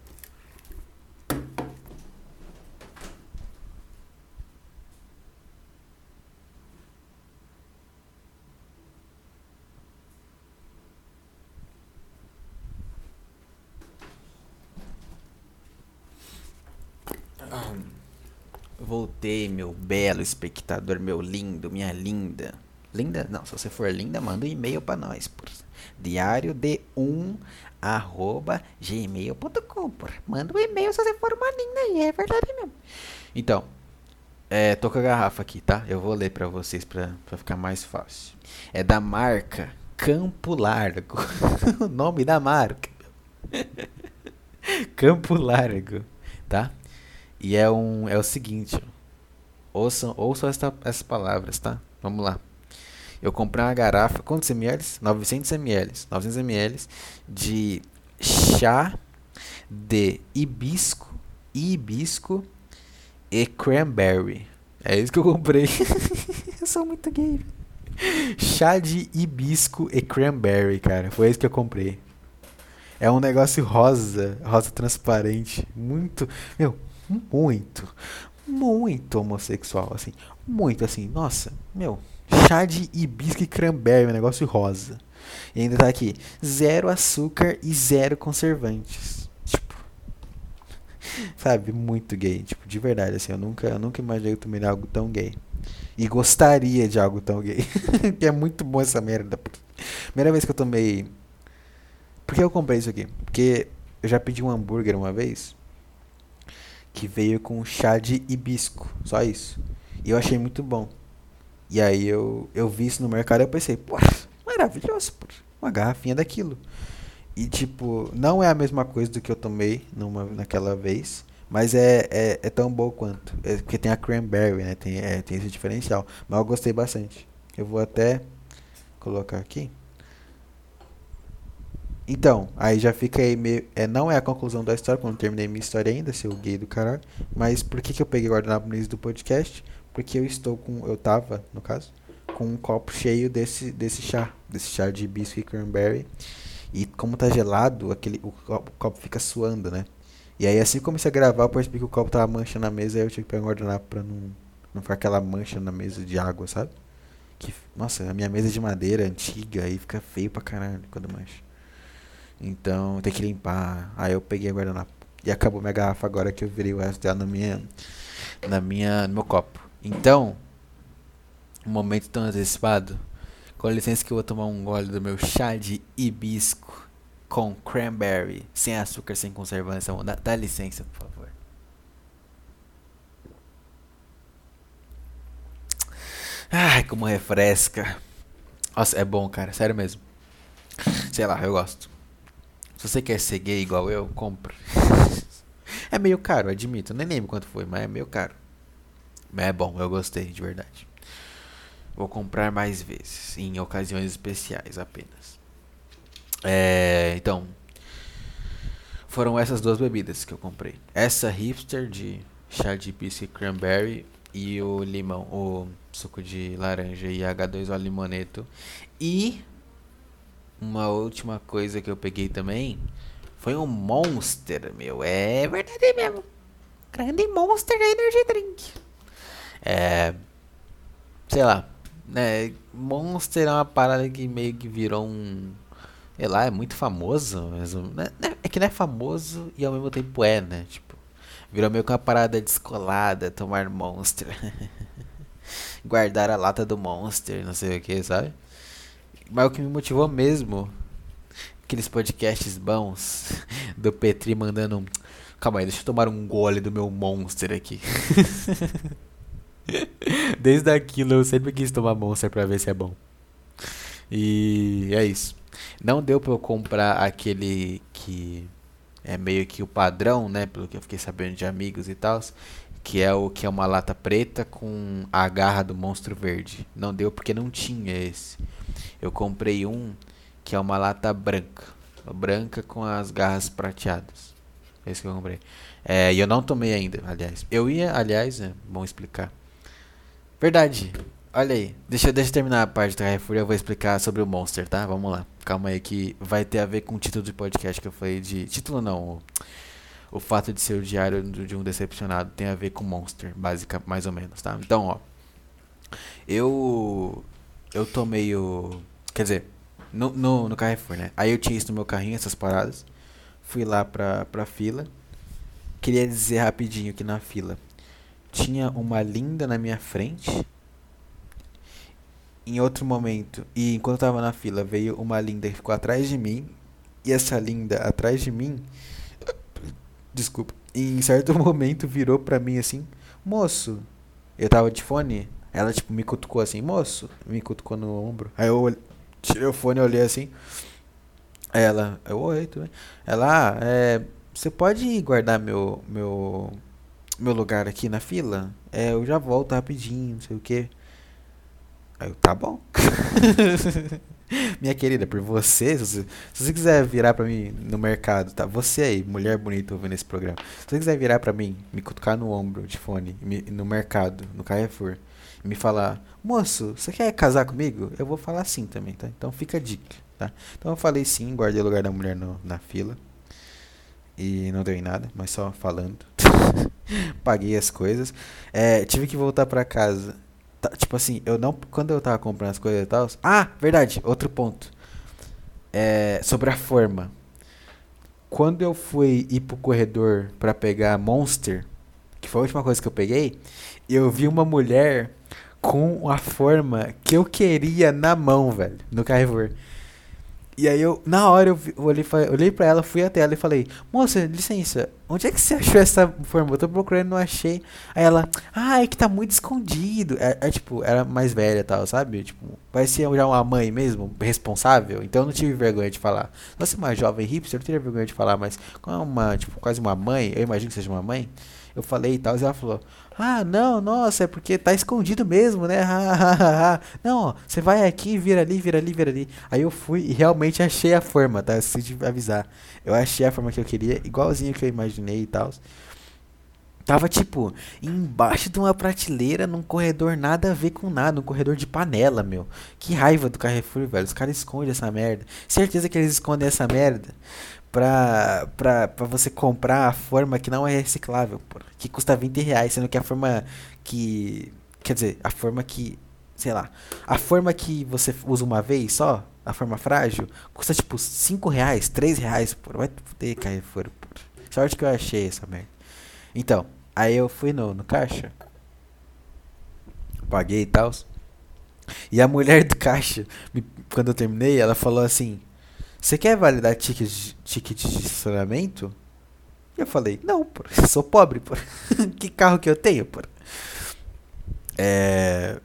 Voltei, meu belo espectador, meu lindo, minha linda. Linda? Não, se você for linda, manda um e-mail para nós, por diário de 1 arroba gmail.com, Manda um e-mail se você for uma linda aí, é verdade mesmo. Então, é, tô com a garrafa aqui, tá? Eu vou ler para vocês para ficar mais fácil. É da marca Campo Largo. o nome da marca. Campo Largo, tá? E é um é o seguinte, ouçam, ouçam esta, essas palavras, tá? Vamos lá. Eu comprei uma garrafa, quantos ml? 900 ml, 900 ml de chá de hibisco, hibisco e cranberry. É isso que eu comprei. eu sou muito gay. Chá de hibisco e cranberry, cara. Foi isso que eu comprei. É um negócio rosa, rosa transparente. Muito. Meu, muito, muito homossexual, assim. Muito assim, nossa, meu, chá de hibisco e cranberry, um negócio rosa. E ainda tá aqui, zero açúcar e zero conservantes. Tipo, sabe, muito gay, tipo, de verdade, assim, eu nunca, eu nunca imaginei tomar algo tão gay. E gostaria de algo tão gay. que é muito bom essa merda. Primeira vez que eu tomei. Por que eu comprei isso aqui? Porque eu já pedi um hambúrguer uma vez que veio com chá de hibisco, só isso. E eu achei muito bom. E aí eu, eu vi isso no mercado e eu pensei, pô, maravilhoso, pô, uma garrafinha daquilo. E tipo, não é a mesma coisa do que eu tomei numa, naquela vez, mas é, é, é tão bom quanto. É, porque tem a cranberry, né? Tem, é, tem esse diferencial. Mas eu gostei bastante. Eu vou até colocar aqui. Então, aí já fica aí meio. É, não é a conclusão da história, não terminei minha história ainda, seu gay do caralho. Mas por que, que eu peguei guardanapo no início do podcast? Porque eu estou com. Eu tava, no caso, com um copo cheio desse, desse chá. Desse chá de e cranberry. E como tá gelado, aquele, o, copo, o copo fica suando, né? E aí assim que comecei a gravar, eu percebi que o copo tava mancha na mesa, aí eu tive que pegar um guardanapo pra não, não ficar aquela mancha na mesa de água, sabe? Que, nossa, a minha mesa de madeira antiga, aí fica feio pra caralho quando mancha. Então tem que limpar. Aí eu peguei a guardanapo. E acabou minha garrafa agora que eu virei o resto dela na minha, na minha, no meu copo. Então, um momento tão antecipado. Com licença que eu vou tomar um gole do meu chá de hibisco com cranberry, sem açúcar, sem conservante. Dá, dá licença, por favor. Ai, como refresca. Nossa, é bom, cara, sério mesmo. Sei lá, eu gosto. Se você quer ser gay igual eu, compra. é meio caro, admito. Nem lembro quanto foi, mas é meio caro. É bom, eu gostei, de verdade. Vou comprar mais vezes, em ocasiões especiais apenas. É, então, foram essas duas bebidas que eu comprei. Essa hipster de chá de e cranberry e o limão, o suco de laranja e H2O limoneto. E uma última coisa que eu peguei também foi um Monster, meu. É verdade mesmo. Grande Monster Energy Drink. É. Sei lá. Né, Monster é uma parada que meio que virou um. Sei lá, é muito famoso. Mesmo. Né, né, é que não é famoso e ao mesmo tempo é, né? Tipo, virou meio que uma parada descolada tomar Monster. Guardar a lata do Monster, não sei o que, sabe? Mas o que me motivou mesmo, aqueles podcasts bons do Petri mandando um. Calma aí, deixa eu tomar um gole do meu monster aqui. Desde aquilo eu sempre quis tomar monster pra ver se é bom. E é isso. Não deu pra eu comprar aquele que é meio que o padrão, né? Pelo que eu fiquei sabendo de amigos e tal. Que é o que é uma lata preta com a garra do monstro verde. Não deu porque não tinha esse. Eu comprei um que é uma lata branca. Branca com as garras prateadas. Esse que eu comprei. É, e eu não tomei ainda, aliás. Eu ia, aliás, é bom explicar. Verdade. Olha aí. Deixa, deixa eu terminar a parte do Carrefour e eu vou explicar sobre o Monster, tá? Vamos lá. Calma aí que vai ter a ver com o título do podcast que eu falei de... Título não, o, o fato de ser o diário de um decepcionado tem a ver com Monster, básica, mais ou menos, tá? Então, ó. Eu... Eu tomei o... Quer dizer, no, no, no Carrefour, né? Aí eu tinha isso no meu carrinho, essas paradas. Fui lá pra, pra fila. Queria dizer rapidinho que na fila tinha uma linda na minha frente. Em outro momento, e enquanto eu tava na fila, veio uma linda que ficou atrás de mim. E essa linda atrás de mim. Desculpa. Em certo momento virou pra mim assim: Moço, eu tava de fone. Ela, tipo, me cutucou assim: Moço, me cutucou no ombro. Aí eu tirei o fone olhei assim. Ela, eu, oi, tudo bem? Ela, ah, é, você pode guardar meu, meu, meu lugar aqui na fila? É, eu já volto rapidinho, não sei o que. Aí eu, tá bom. Minha querida, por você, se você, se você quiser virar pra mim no mercado, tá? Você aí, mulher bonita ouvindo esse programa. Se você quiser virar pra mim, me cutucar no ombro de fone, me, no mercado, no Carrefour, e me falar, moço, você quer casar comigo? Eu vou falar sim também, tá? Então fica a dica, tá? Então eu falei sim, guardei o lugar da mulher no, na fila. E não deu em nada, mas só falando. Paguei as coisas. É, tive que voltar pra casa. Tá, tipo assim, eu não. Quando eu tava comprando as coisas e tal. Ah, verdade, outro ponto. É, sobre a forma. Quando eu fui ir pro corredor pra pegar Monster, que foi a última coisa que eu peguei, eu vi uma mulher com a forma que eu queria na mão, velho, no Carrefour. E aí eu, na hora, eu, olhei, olhei pra ela, fui até ela e falei, moça, licença, onde é que você achou essa forma? Eu tô procurando, não achei. Aí ela, ah, é que tá muito escondido. É, é tipo, era mais velha e tal, sabe? Tipo, parecia já uma mãe mesmo, responsável. Então eu não tive vergonha de falar. Nossa, uma jovem hipster, eu não teria vergonha de falar, mas como é uma, tipo, quase uma mãe, eu imagino que seja uma mãe. Eu falei e tal, e ela falou, ah, não, nossa, é porque tá escondido mesmo, né? não, você vai aqui, vira ali, vira ali, vira ali. Aí eu fui e realmente achei a forma, tá? Se te avisar. Eu achei a forma que eu queria, igualzinho que eu imaginei e tal. Tava tipo embaixo de uma prateleira num corredor nada a ver com nada, num corredor de panela, meu. Que raiva do Carrefour, velho. Os caras escondem essa merda. Certeza que eles escondem essa merda pra, pra, pra você comprar a forma que não é reciclável, porra, que custa 20 reais, sendo que a forma que. Quer dizer, a forma que. Sei lá. A forma que você usa uma vez só, a forma frágil, custa tipo 5 reais, 3 reais, porra. Vai ter Carrefour, porra. Sorte que eu achei essa merda. Então, aí eu fui no, no caixa. Paguei e tal. E a mulher do caixa, me, quando eu terminei, ela falou assim: você quer validar ticket, ticket de estacionamento? Eu falei, não, pô, eu sou pobre, pô. que carro que eu tenho, pô? É...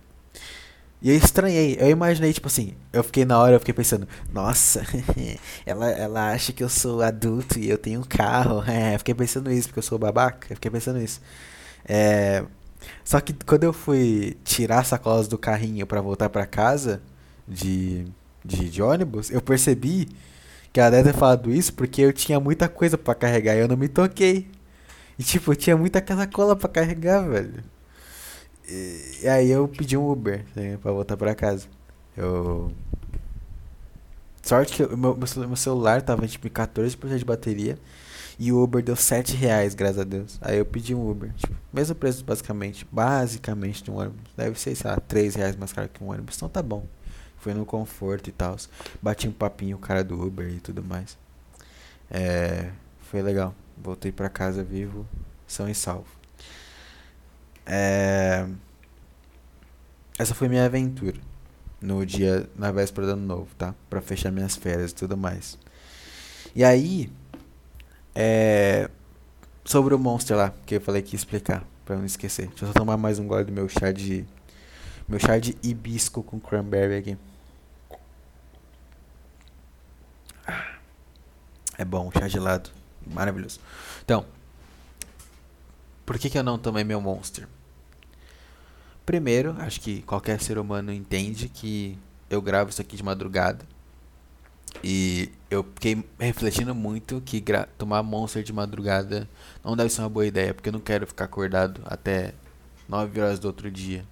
E eu estranhei, eu imaginei, tipo assim, eu fiquei na hora, eu fiquei pensando, nossa, ela, ela acha que eu sou adulto e eu tenho um carro. É, fiquei pensando isso, porque eu sou babaca, eu fiquei pensando isso. É... Só que quando eu fui tirar as sacolas do carrinho para voltar para casa de de, de ônibus, eu percebi que ela deve ter falado isso porque eu tinha muita coisa para carregar e eu não me toquei. E tipo, eu tinha muita cola para carregar, velho. E, e, aí eu pedi um Uber né, para voltar para casa. Eu Sorte que meu, meu celular tava tipo 14% de bateria e o Uber deu 7 reais, graças a Deus. Aí eu pedi um Uber, tipo, mesmo preço basicamente, basicamente de um ônibus. Deve ser, sei lá, 3 reais mais caro que um ônibus, então tá bom. Foi no conforto e tal. Bati um papinho o cara do Uber e tudo mais. É, foi legal. Voltei para casa vivo, são e salvo. É, essa foi minha aventura no dia na véspera do ano novo, tá? Para fechar minhas férias e tudo mais. E aí, é, sobre o monstro lá, que eu falei que ia explicar, para não esquecer. Deixa eu só tomar mais um gole do meu chá de meu chá de hibisco com cranberry aqui. É bom, chá gelado. Maravilhoso. Então, por que, que eu não tomei meu Monster? Primeiro, acho que qualquer ser humano entende que eu gravo isso aqui de madrugada. E eu fiquei refletindo muito que tomar Monster de madrugada não deve ser uma boa ideia, porque eu não quero ficar acordado até 9 horas do outro dia.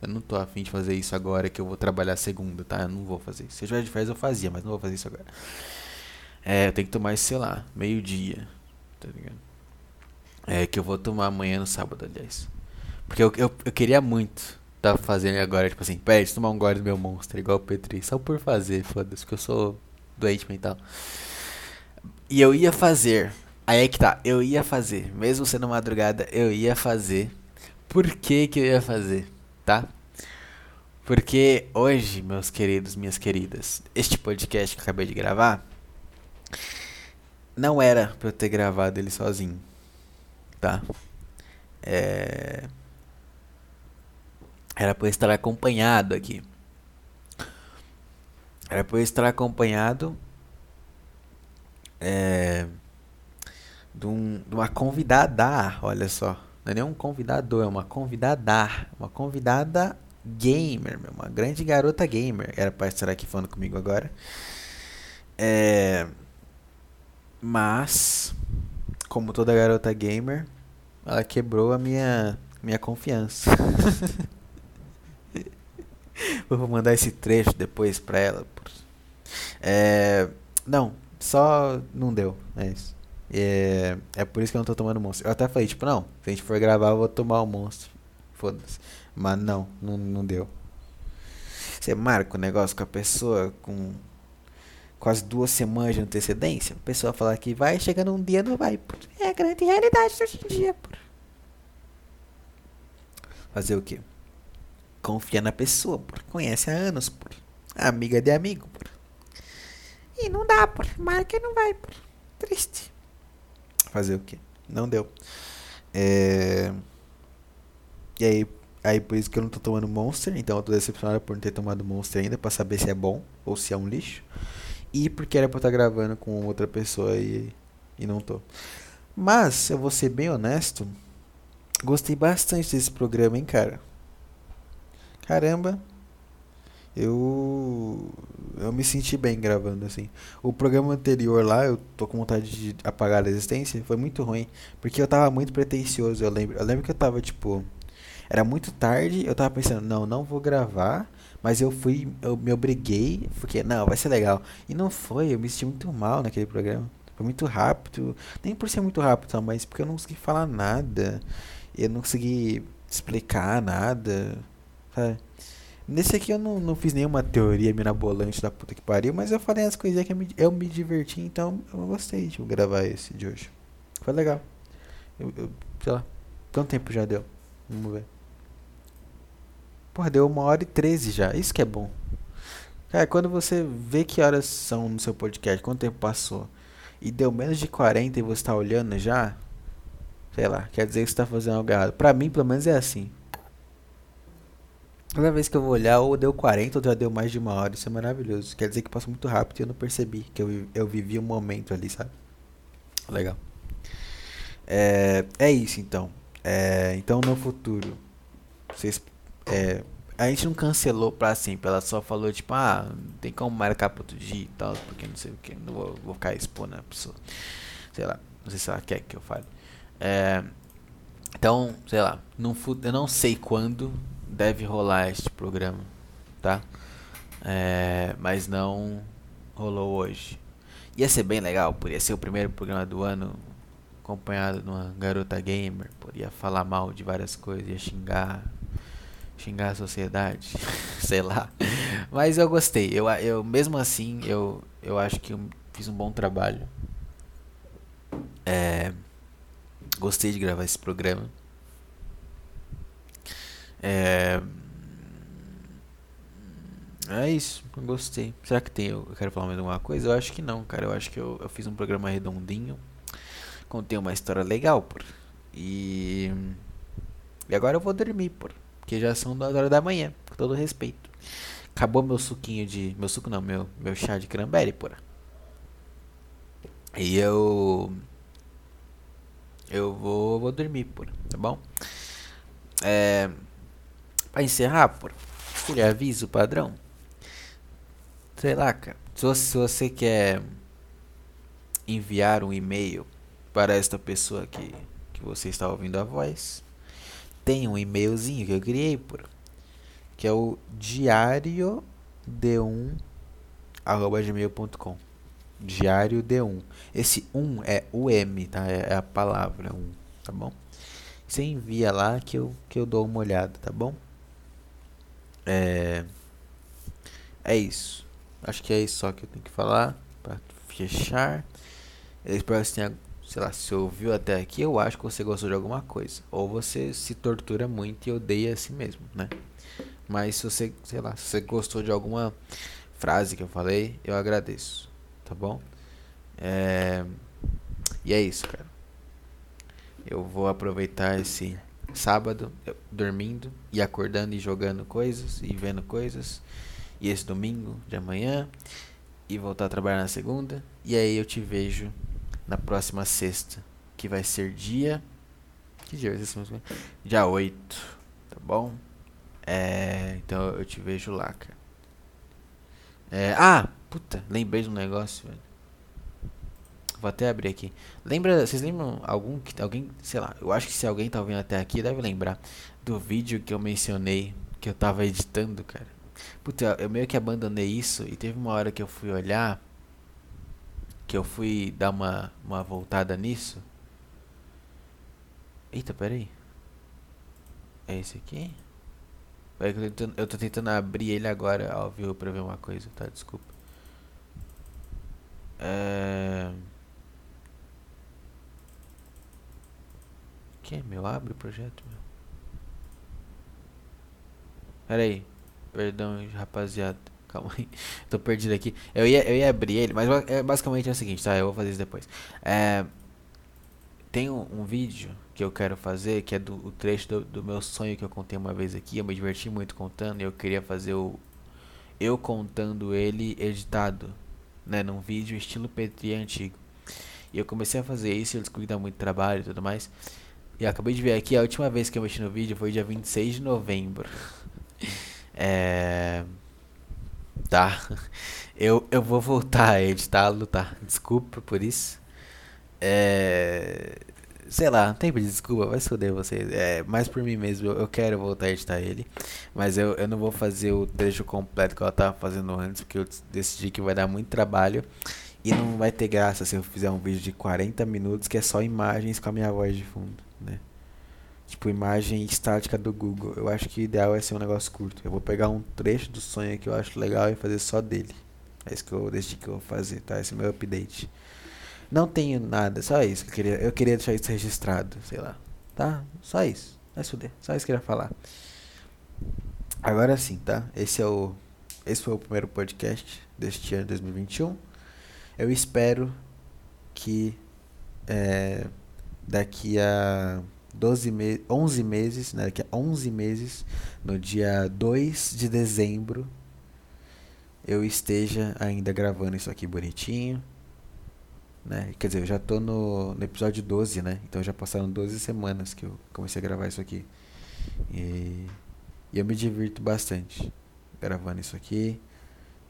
Eu não tô afim de fazer isso agora que eu vou trabalhar segunda, tá? Eu não vou fazer isso. Se eu tivesse de férias eu fazia, mas não vou fazer isso agora. É, eu tenho que tomar sei lá, meio-dia. Tá ligado? É, que eu vou tomar amanhã no sábado, aliás. Porque eu, eu, eu queria muito tá fazendo agora, tipo assim, pede, tomar um gole do meu monstro, igual o Petri. Só por fazer, foda-se, que eu sou doente mental. E eu ia fazer. Aí é que tá, eu ia fazer. Mesmo sendo madrugada, eu ia fazer. Por que que eu ia fazer, tá? Porque hoje, meus queridos, minhas queridas, este podcast que eu acabei de gravar não era pra eu ter gravado ele sozinho, tá? É... Era pra eu estar acompanhado aqui. Era pra eu estar acompanhado é, de, um, de uma convidada, olha só. Não é nem um convidador, é uma convidada. Uma convidada gamer, uma grande garota gamer. Era pra estar aqui falando comigo agora. É, mas, como toda garota gamer, ela quebrou a minha, minha confiança. Vou mandar esse trecho depois pra ela. É, não, só não deu. É isso. É, é por isso que eu não tô tomando monstro. Eu até falei, tipo, não, se a gente for gravar, eu vou tomar o um monstro. Foda-se. Mas não, não, não deu. Você marca o negócio com a pessoa com quase duas semanas de antecedência. A pessoa fala que vai, chega num dia não vai. É a grande realidade hoje em dia. Fazer o quê? confia na pessoa, por conhece há anos, por amiga de amigo, por. E não dá, por marca e não vai, por triste. Fazer o que? Não deu. É... E aí, aí por isso que eu não tô tomando Monster, então eu tô decepcionado por não ter tomado Monster ainda, pra saber se é bom ou se é um lixo. E porque era pra estar gravando com outra pessoa e, e não tô. Mas, eu vou ser bem honesto, gostei bastante desse programa, hein, cara caramba, eu eu me senti bem gravando assim. O programa anterior lá, eu tô com vontade de apagar a existência, foi muito ruim, porque eu tava muito pretensioso, eu lembro. Eu lembro que eu tava tipo era muito tarde, eu tava pensando, não, não vou gravar, mas eu fui, eu me obriguei, porque não, vai ser legal. E não foi, eu me senti muito mal naquele programa. Foi muito rápido, nem por ser muito rápido, mas porque eu não consegui falar nada. Eu não consegui explicar nada. Sabe? Nesse aqui eu não, não fiz nenhuma teoria mirabolante da puta que pariu, mas eu falei as coisinhas que eu me, eu me diverti, então eu gostei de gravar esse de hoje. Foi legal. Eu, eu, sei lá, quanto tempo já deu? Vamos ver. Porra, deu uma hora e treze já, isso que é bom. Cara, quando você vê que horas são no seu podcast, quanto tempo passou, e deu menos de 40 e você tá olhando já, sei lá, quer dizer que você tá fazendo algo errado. Pra mim, pelo menos é assim. Toda vez que eu vou olhar, ou deu 40 ou já deu mais de uma hora. Isso é maravilhoso. Quer dizer que passou muito rápido e eu não percebi que eu, eu vivi um momento ali, sabe? Legal. É, é isso então. É, então no futuro, vocês, é, a gente não cancelou pra sempre. Ela só falou tipo, ah, tem como marcar pro outro dia e tal, porque não sei o que. Não vou, vou ficar expondo a pessoa. Sei lá, não sei se ela quer que eu fale. É, então, sei lá, no, eu não sei quando deve rolar este programa, tá? É, mas não rolou hoje. Ia ser bem legal, podia ser o primeiro programa do ano acompanhado de uma garota gamer, podia falar mal de várias coisas, ia xingar, xingar a sociedade, sei lá. Mas eu gostei. Eu, eu mesmo assim, eu, eu acho que eu fiz um bom trabalho. É, gostei de gravar esse programa. É. É isso, eu gostei. Será que tem? Eu quero falar mais alguma coisa? Eu acho que não, cara. Eu acho que eu, eu fiz um programa redondinho. Contei uma história legal, por. E. E agora eu vou dormir, por. Porque já são duas horas da manhã, com todo respeito. Acabou meu suquinho de. Meu suco não, meu, meu chá de cranberry, por. E eu. Eu vou, vou dormir, por, tá bom? É. Pra encerrar, por. Aquele aviso padrão. Sei lá, cara. Se você, se você quer enviar um e-mail para esta pessoa que, que você está ouvindo a voz, tem um e-mailzinho que eu criei, por. Que é o diário d1 arroba gmail.com diário D1. Esse 1 é o M, tá? É, é a palavra 1, tá bom? Você envia lá que eu, que eu dou uma olhada, tá bom? É, é isso. Acho que é isso só que eu tenho que falar para fechar. Eu espero que você tenha, sei lá, se ouviu até aqui, eu acho que você gostou de alguma coisa. Ou você se tortura muito e odeia a si mesmo, né? Mas se você, sei lá, se você gostou de alguma frase que eu falei, eu agradeço tá bom? É... E é isso, cara. Eu vou aproveitar esse sábado dormindo e acordando e jogando coisas e vendo coisas. E esse domingo de amanhã. E voltar a trabalhar na segunda. E aí eu te vejo na próxima sexta. Que vai ser dia. Que dia vai ser? Dia 8. Tá bom? É, então eu te vejo lá, cara. É, ah, Puta, lembrei de um negócio, velho. Vou até abrir aqui. Lembra, vocês lembram algum que alguém, sei lá, eu acho que se alguém tá ouvindo até aqui deve lembrar do vídeo que eu mencionei que eu tava editando, cara. Puta, eu meio que abandonei isso e teve uma hora que eu fui olhar que eu fui dar uma uma voltada nisso. Eita, peraí. É esse aqui? Eu tô, tentando, eu tô tentando abrir ele agora ao vivo pra ver uma coisa, tá? Desculpa. É... Que, meu? Abre o projeto, meu. Pera aí. Perdão, rapaziada. Calma aí. Tô perdido aqui. Eu ia, eu ia abrir ele, mas é, basicamente é o seguinte, tá? Eu vou fazer isso depois. É... Tem um, um vídeo que eu quero fazer, que é do o trecho do, do, meu sonho que eu contei uma vez aqui. Eu me diverti muito contando e eu queria fazer o... Eu contando ele editado né, num vídeo estilo Petri antigo. E eu comecei a fazer isso, eu descobri que dá muito trabalho e tudo mais. E acabei de ver aqui, a última vez que eu mexi no vídeo foi dia 26 de novembro. é... Tá. Eu, eu vou voltar a editá-lo, tá? Desculpa por isso. É sei lá, não tem pedir desculpa, vai se foder vocês. É, mais por mim mesmo, eu, quero voltar a editar ele. Mas eu, eu não vou fazer o trecho completo que eu tava fazendo antes, porque eu decidi que vai dar muito trabalho. E não vai ter graça se eu fizer um vídeo de 40 minutos que é só imagens com a minha voz de fundo, né? Tipo, imagem estática do Google. Eu acho que o ideal é ser um negócio curto. Eu vou pegar um trecho do sonho que eu acho legal e fazer só dele. É isso que eu decidi que eu vou fazer, tá? Esse é meu update. Não tenho nada, só isso que eu queria. Eu queria deixar isso registrado, sei lá. Tá? Só isso. Vai fuder. Só isso que eu queria falar. Agora sim, tá? Esse é o. Esse foi o primeiro podcast deste ano 2021. Eu espero que é, daqui a 12 me 11 meses, né, daqui a 11 meses, no dia 2 de dezembro, eu esteja ainda gravando isso aqui bonitinho né? Quer dizer, eu já tô no, no episódio 12, né? Então já passaram 12 semanas que eu comecei a gravar isso aqui. E, e eu me divirto bastante gravando isso aqui.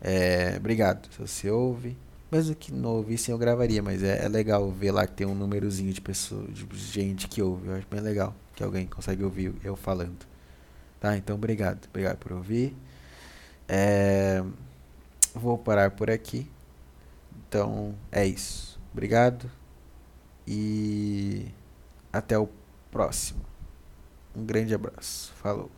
É, obrigado se você ouve. Mesmo que não ouvissem, eu gravaria, mas é, é, legal ver lá que tem um númerozinho de pessoas, de gente que ouve. Eu acho bem legal que alguém consegue ouvir eu falando. Tá? Então, obrigado. Obrigado por ouvir. É, vou parar por aqui. Então, é isso. Obrigado e até o próximo. Um grande abraço. Falou.